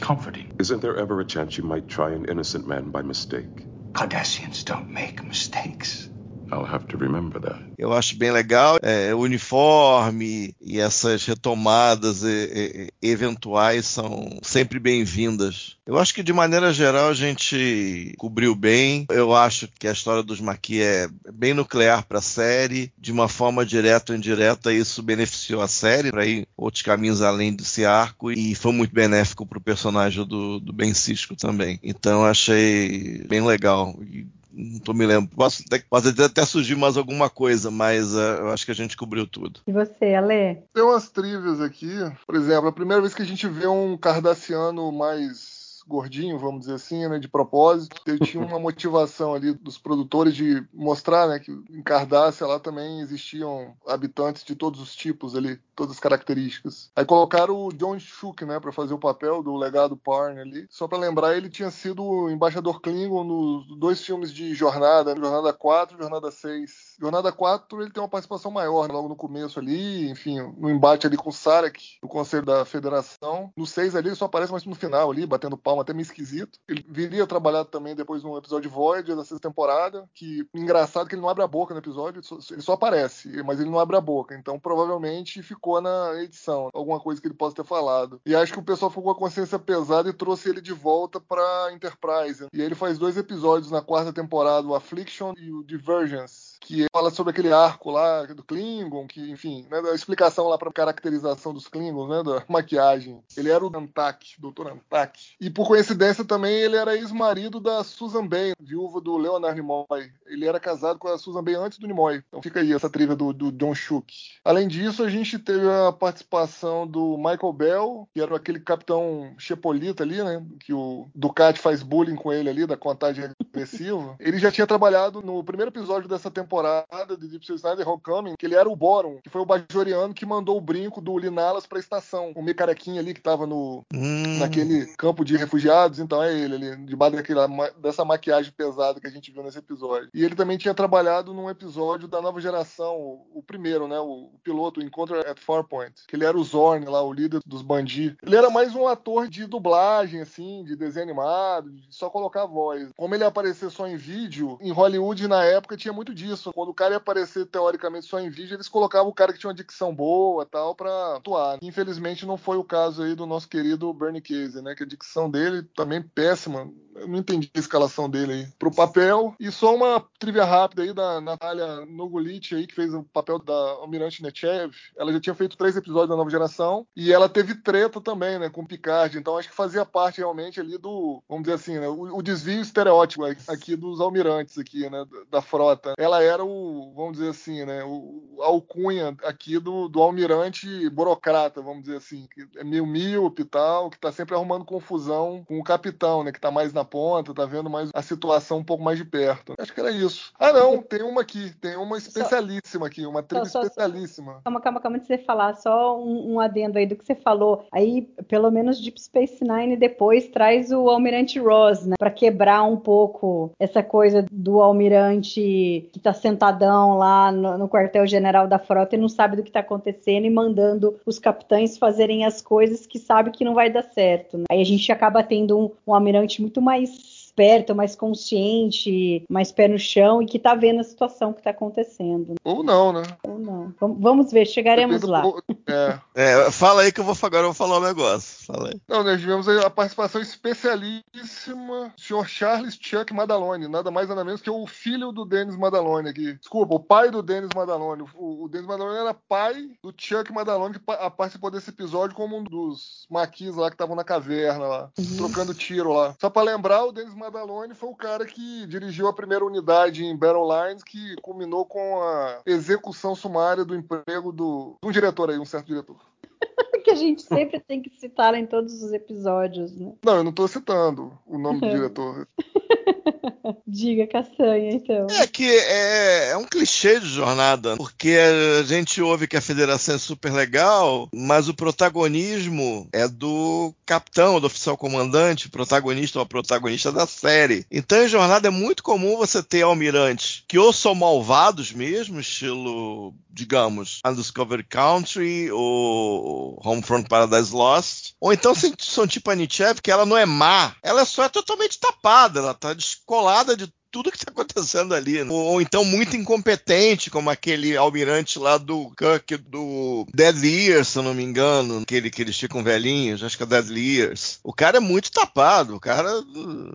comforting. Isn't there ever a chance you might try an innocent man by mistake? Cardassians don't make mistakes. I'll have to remember that. Eu acho bem legal é, o uniforme e essas retomadas e- e- eventuais são sempre bem-vindas. Eu acho que de maneira geral a gente cobriu bem. Eu acho que a história dos Maquis é bem nuclear para a série, de uma forma direta ou indireta isso beneficiou a série para ir outros caminhos além desse arco e foi muito benéfico para o personagem do, do Ben Cisco também. Então achei bem legal. E não tô me lembrando. Posso até, pode até- surgir mais alguma coisa, mas eh, eu acho que a gente cobriu tudo. E você, Ale? Tem umas trivias aqui. Por exemplo, a primeira vez que a gente vê um cardassiano mais gordinho, vamos dizer assim, né, de propósito, ele tinha uma motivação ali dos produtores de mostrar, né, que em Cardassia lá também existiam habitantes de todos os tipos ali, todas as características. Aí colocaram o John Shook, né, para fazer o papel do legado Parn ali. Só para lembrar, ele tinha sido o embaixador Klingon nos dois filmes de Jornada, né, Jornada 4 e Jornada 6. Jornada 4 ele tem uma participação maior né, logo no começo ali, enfim, no embate ali com o Sarek, no Conselho da Federação. No 6 ali ele só aparece mais no final ali, batendo palma até meio esquisito. Ele viria trabalhar também depois num episódio Voyager da sexta temporada, que engraçado que ele não abre a boca no episódio, ele só aparece, mas ele não abre a boca. Então provavelmente ficou na edição, alguma coisa que ele possa ter falado. E acho que o pessoal ficou com a consciência pesada e trouxe ele de volta pra Enterprise. E ele faz dois episódios na quarta temporada, o Affliction e o Divergence que fala sobre aquele arco lá do Klingon, que, enfim, né, da explicação lá para caracterização dos Klingons, né, da maquiagem. Ele era o Antak, Dr. Antak. E por coincidência também ele era ex-marido da Susan Bay, viúva do Leonard Nimoy. Ele era casado com a Susan Bay antes do Nimoy. Então fica aí essa trilha do, do John Shook. Além disso, a gente teve a participação do Michael Bell, que era aquele capitão Chepolita ali, né, que o Ducati faz bullying com ele ali, da contagem regressiva. Ele já tinha trabalhado no primeiro episódio dessa temporada temporada de Deep Space Nine, Homecoming, que ele era o Boron, que foi o Bajoriano que mandou o brinco do Linalas pra estação. O meio carequinho ali que tava no, hum. naquele campo de refugiados, então é ele, ele debaixo daquela, dessa maquiagem pesada que a gente viu nesse episódio. E ele também tinha trabalhado num episódio da nova geração, o, o primeiro, né, o, o piloto, o Encounter at Farpoint, que ele era o Zorn lá, o líder dos bandis. Ele era mais um ator de dublagem, assim, de desenho animado, de só colocar a voz. Como ele aparecer só em vídeo, em Hollywood na época tinha muito disso Quando o cara ia aparecer teoricamente só em vídeo, eles colocavam o cara que tinha uma dicção boa tal para atuar. Infelizmente não foi o caso aí do nosso querido Bernie Casey, né? Que a dicção dele também péssima. Eu não entendi a escalação dele aí pro papel. E só uma trivia rápida aí da Natália Nogulit aí, que fez o papel da Almirante Nechev. Ela já tinha feito três episódios da Nova Geração e ela teve treta também, né? Com Picard. Então acho que fazia parte realmente ali do, vamos dizer assim, né? O, o desvio estereótipo aqui dos almirantes aqui, né? Da frota. Ela era o, vamos dizer assim, né? O, a alcunha aqui do, do almirante burocrata, vamos dizer assim. Que é meio míope e tal, que tá sempre arrumando confusão com o capitão, né? Que tá mais na ponta, tá vendo mais a situação um pouco mais de perto. Acho que era isso. Ah, não, tem uma aqui, tem uma especialíssima aqui, uma tribo só, especialíssima. Calma, calma, calma de você falar, só um, um, adendo aí do que você falou. Aí, pelo menos Deep Space Nine depois traz o Almirante Ross, né? Pra quebrar um pouco essa coisa do almirante que tá sentadão lá no, no quartel-general da frota e não sabe do que tá acontecendo e mandando os capitães fazerem as coisas que sabe que não vai dar certo. Né? Aí a gente acaba tendo um, um almirante muito mais esperto, mais consciente, mais pé no chão e que tá vendo a situação que tá acontecendo. Ou não, né? Ou não. Vamos ver, chegaremos lá. É. é. fala aí que eu vou agora eu vou falar um negócio. Fala aí. Não, nós tivemos a participação especialíssima do senhor Charles Chuck Madalone, nada mais nada menos que o filho do Dennis Madalone aqui. Desculpa, o pai do Dennis Madalone. O, o Dennis Madalone era pai do Chuck Madalone que participou desse episódio como um dos maquis lá que estavam na caverna lá, uhum. trocando tiro lá. Só para lembrar, o Dennis Madalone foi o cara que dirigiu a primeira unidade em Battle Lines, que culminou com a execução sumária do emprego do, de um diretor aí, um certo diretor. que a gente sempre tem que citar em todos os episódios, né? Não, eu não estou citando o nome do diretor. Diga, Castanha, então. É que é, é, um clichê de jornada, porque a gente ouve que a federação é super legal, mas o protagonismo é do capitão, do oficial comandante, protagonista ou protagonista da série. Então, em jornada é muito comum você ter almirantes que ou são malvados mesmo, estilo, digamos, Undiscovered Country ou Homefront Paradise Lost, ou então são tipo a Nietzsche, que ela não é má, ela só é totalmente tapada, ela tá descolada de tudo que está acontecendo ali. Né? Ou, ou, então muito incompetente, como aquele almirante lá do Kirk do Dead Years, se eu não me engano, aquele que eles ficam velhinhos, acho que é Dead Years. O cara é muito tapado, o cara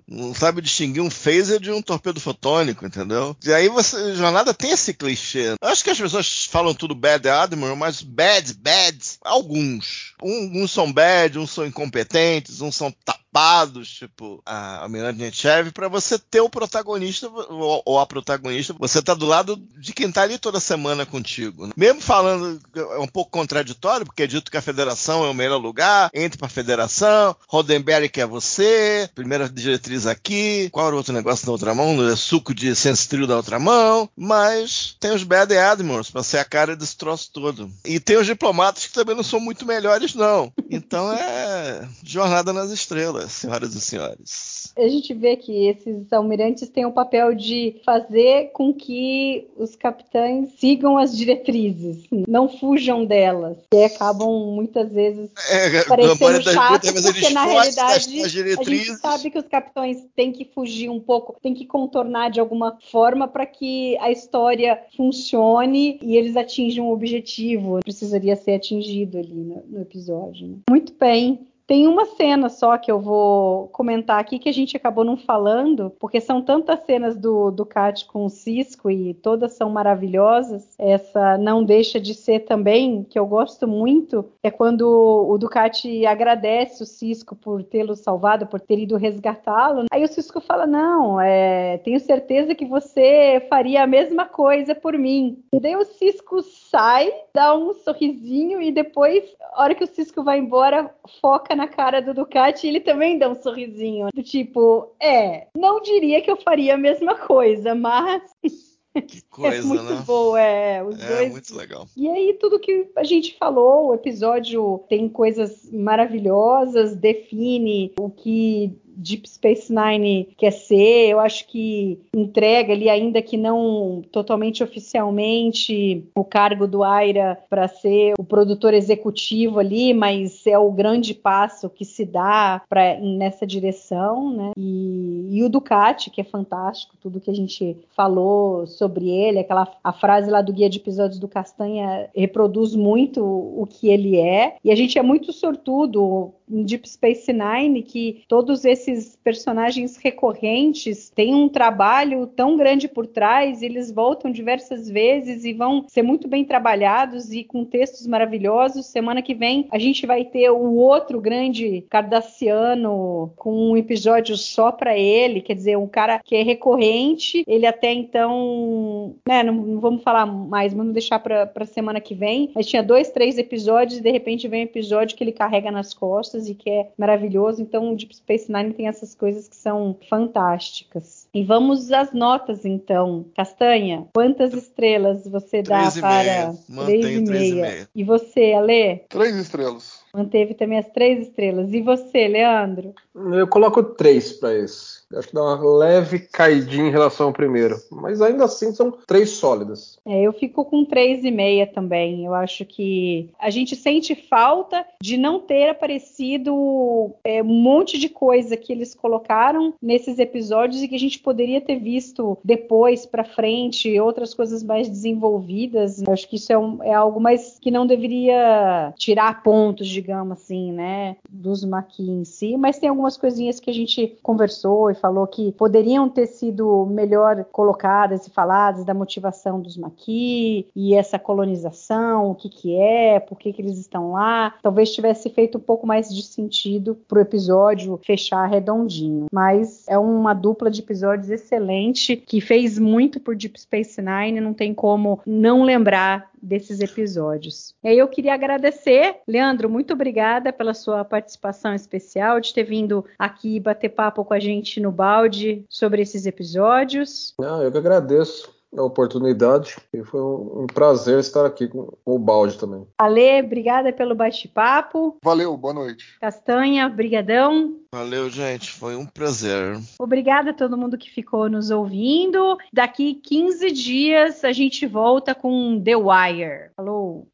não sabe distinguir um phaser de um torpedo fotônico, entendeu? E aí você, jornada tem esse clichê. Eu acho que as pessoas falam tudo bad Admiral, mas bad, bad, alguns. Um, uns são bad, uns são incompetentes, uns são tapados tipo a Almirante Nechev, para você ter o protagonista ou, ou, a protagonista, você tá do lado de quem tá ali toda semana contigo. Né? Mesmo falando, é um pouco contraditório, porque é dito que a federação é o melhor lugar, entre pra federação, Rodenberry que é você, primeira diretriz aqui, qual era o outro negócio da outra mão? É suco de sense da outra mão, mas tem os Bad Admirals pra ser a cara desse troço todo. E tem os diplomatas que também não são muito melhores, não. Então é jornada nas estrelas. Senhoras e senhores. A gente vê que esses almirantes têm papel de fazer com que os capitães sigam as diretrizes, não fujam delas, e acabam muitas vezes É, parecendo das chato, porque na realidade a gente sabe que os capitães têm que fugir um pouco, têm que contornar de alguma forma para que a história funcione e eles atinjam o objetivo, precisaria ser atingido ali no, no episódio. né? Muito bem. Tem uma cena só que eu vou comentar aqui que a gente acabou não falando, porque são tantas cenas do Ducati com o Cisco e todas são maravilhosas. Essa não deixa de ser também, que eu gosto muito, é quando o Ducati agradece o Cisco por tê-lo salvado, por ter ido resgatá-lo. Aí o Cisco fala: Não, é, tenho certeza que você faria a mesma coisa por mim. E daí o Cisco sai, dá um sorrisinho e depois, a hora que o Cisco vai embora, foca na cara do Ducati e ele também dá um sorrisinho. Do tipo, é, não diria que eu faria a mesma coisa, mas. Que coisa, é muito né? boa, é. Os É dois muito legal. e aí, tudo que a gente falou, o episódio tem coisas maravilhosas, define o que Deep Space Nine quer ser. Eu acho que entrega ali, ainda que não totalmente oficialmente, o cargo do Aira para ser o produtor executivo ali, mas é o grande passo que se dá pra, nessa direção, né? E, e o Ducati, que é fantástico, tudo que a gente falou sobre ele, aquela a frase lá do guia de episódios do Castanha reproduz muito o que ele é. E a gente é muito sortudo Deep Space Nine que todos esses personagens recorrentes têm um trabalho tão grande por trás, eles voltam diversas vezes e vão ser muito bem trabalhados e com textos maravilhosos. Semana que vem a gente vai ter o outro grande cardassiano com um episódio só para ele, quer dizer, um cara que é recorrente, ele até então, né, não, não vamos falar mais, vamos deixar para semana que vem. Mas tinha dois, três episódios e de repente vem um episódio que ele carrega nas costas e que é maravilhoso. Então, o Deep Space Nine tem essas coisas que são fantásticas. E vamos às notas, então. Castanha, quantas estrelas você dá e para. Mantenho três e três e. E você, Alê? Três estrelas. Manteve também as três estrelas. E você, Leandro? Eu coloco três para esse. Acho que dá uma leve caidinha em relação ao primeiro. Mas ainda assim são três sólidas. É, eu fico com três e meia também. Eu acho que a gente sente falta de não ter aparecido é, um monte de coisa que eles colocaram nesses episódios e que a gente poderia ter visto depois para frente, outras coisas mais desenvolvidas. Eu acho que isso é, um- é algo mais que não deveria tirar pontos, digamos assim, né, dos Maquis em si. Mas tem algumas coisinhas que a gente conversou e falou que poderiam ter sido melhor colocadas e faladas da motivação dos Maquis e essa colonização, o que que é, por que que eles estão lá. Talvez tivesse feito um pouco mais de sentido pro episódio fechar redondinho. Mas é uma dupla de episódios excelente que fez muito por Deep Space Nine, não tem como não lembrar desses episódios. E aí eu queria agradecer, Leandro, muito obrigada pela sua participação especial, de ter vindo aqui bater papo com a gente no balde sobre esses episódios. Ah, eu que agradeço a oportunidade e foi um prazer estar aqui com o balde também. Ale, obrigada pelo bate-papo. Valeu, boa noite. Castanha, brigadão. Valeu, gente. Foi um prazer. Obrigada a todo mundo que ficou nos ouvindo. Daqui 15 dias a gente volta com The Wire. Falou!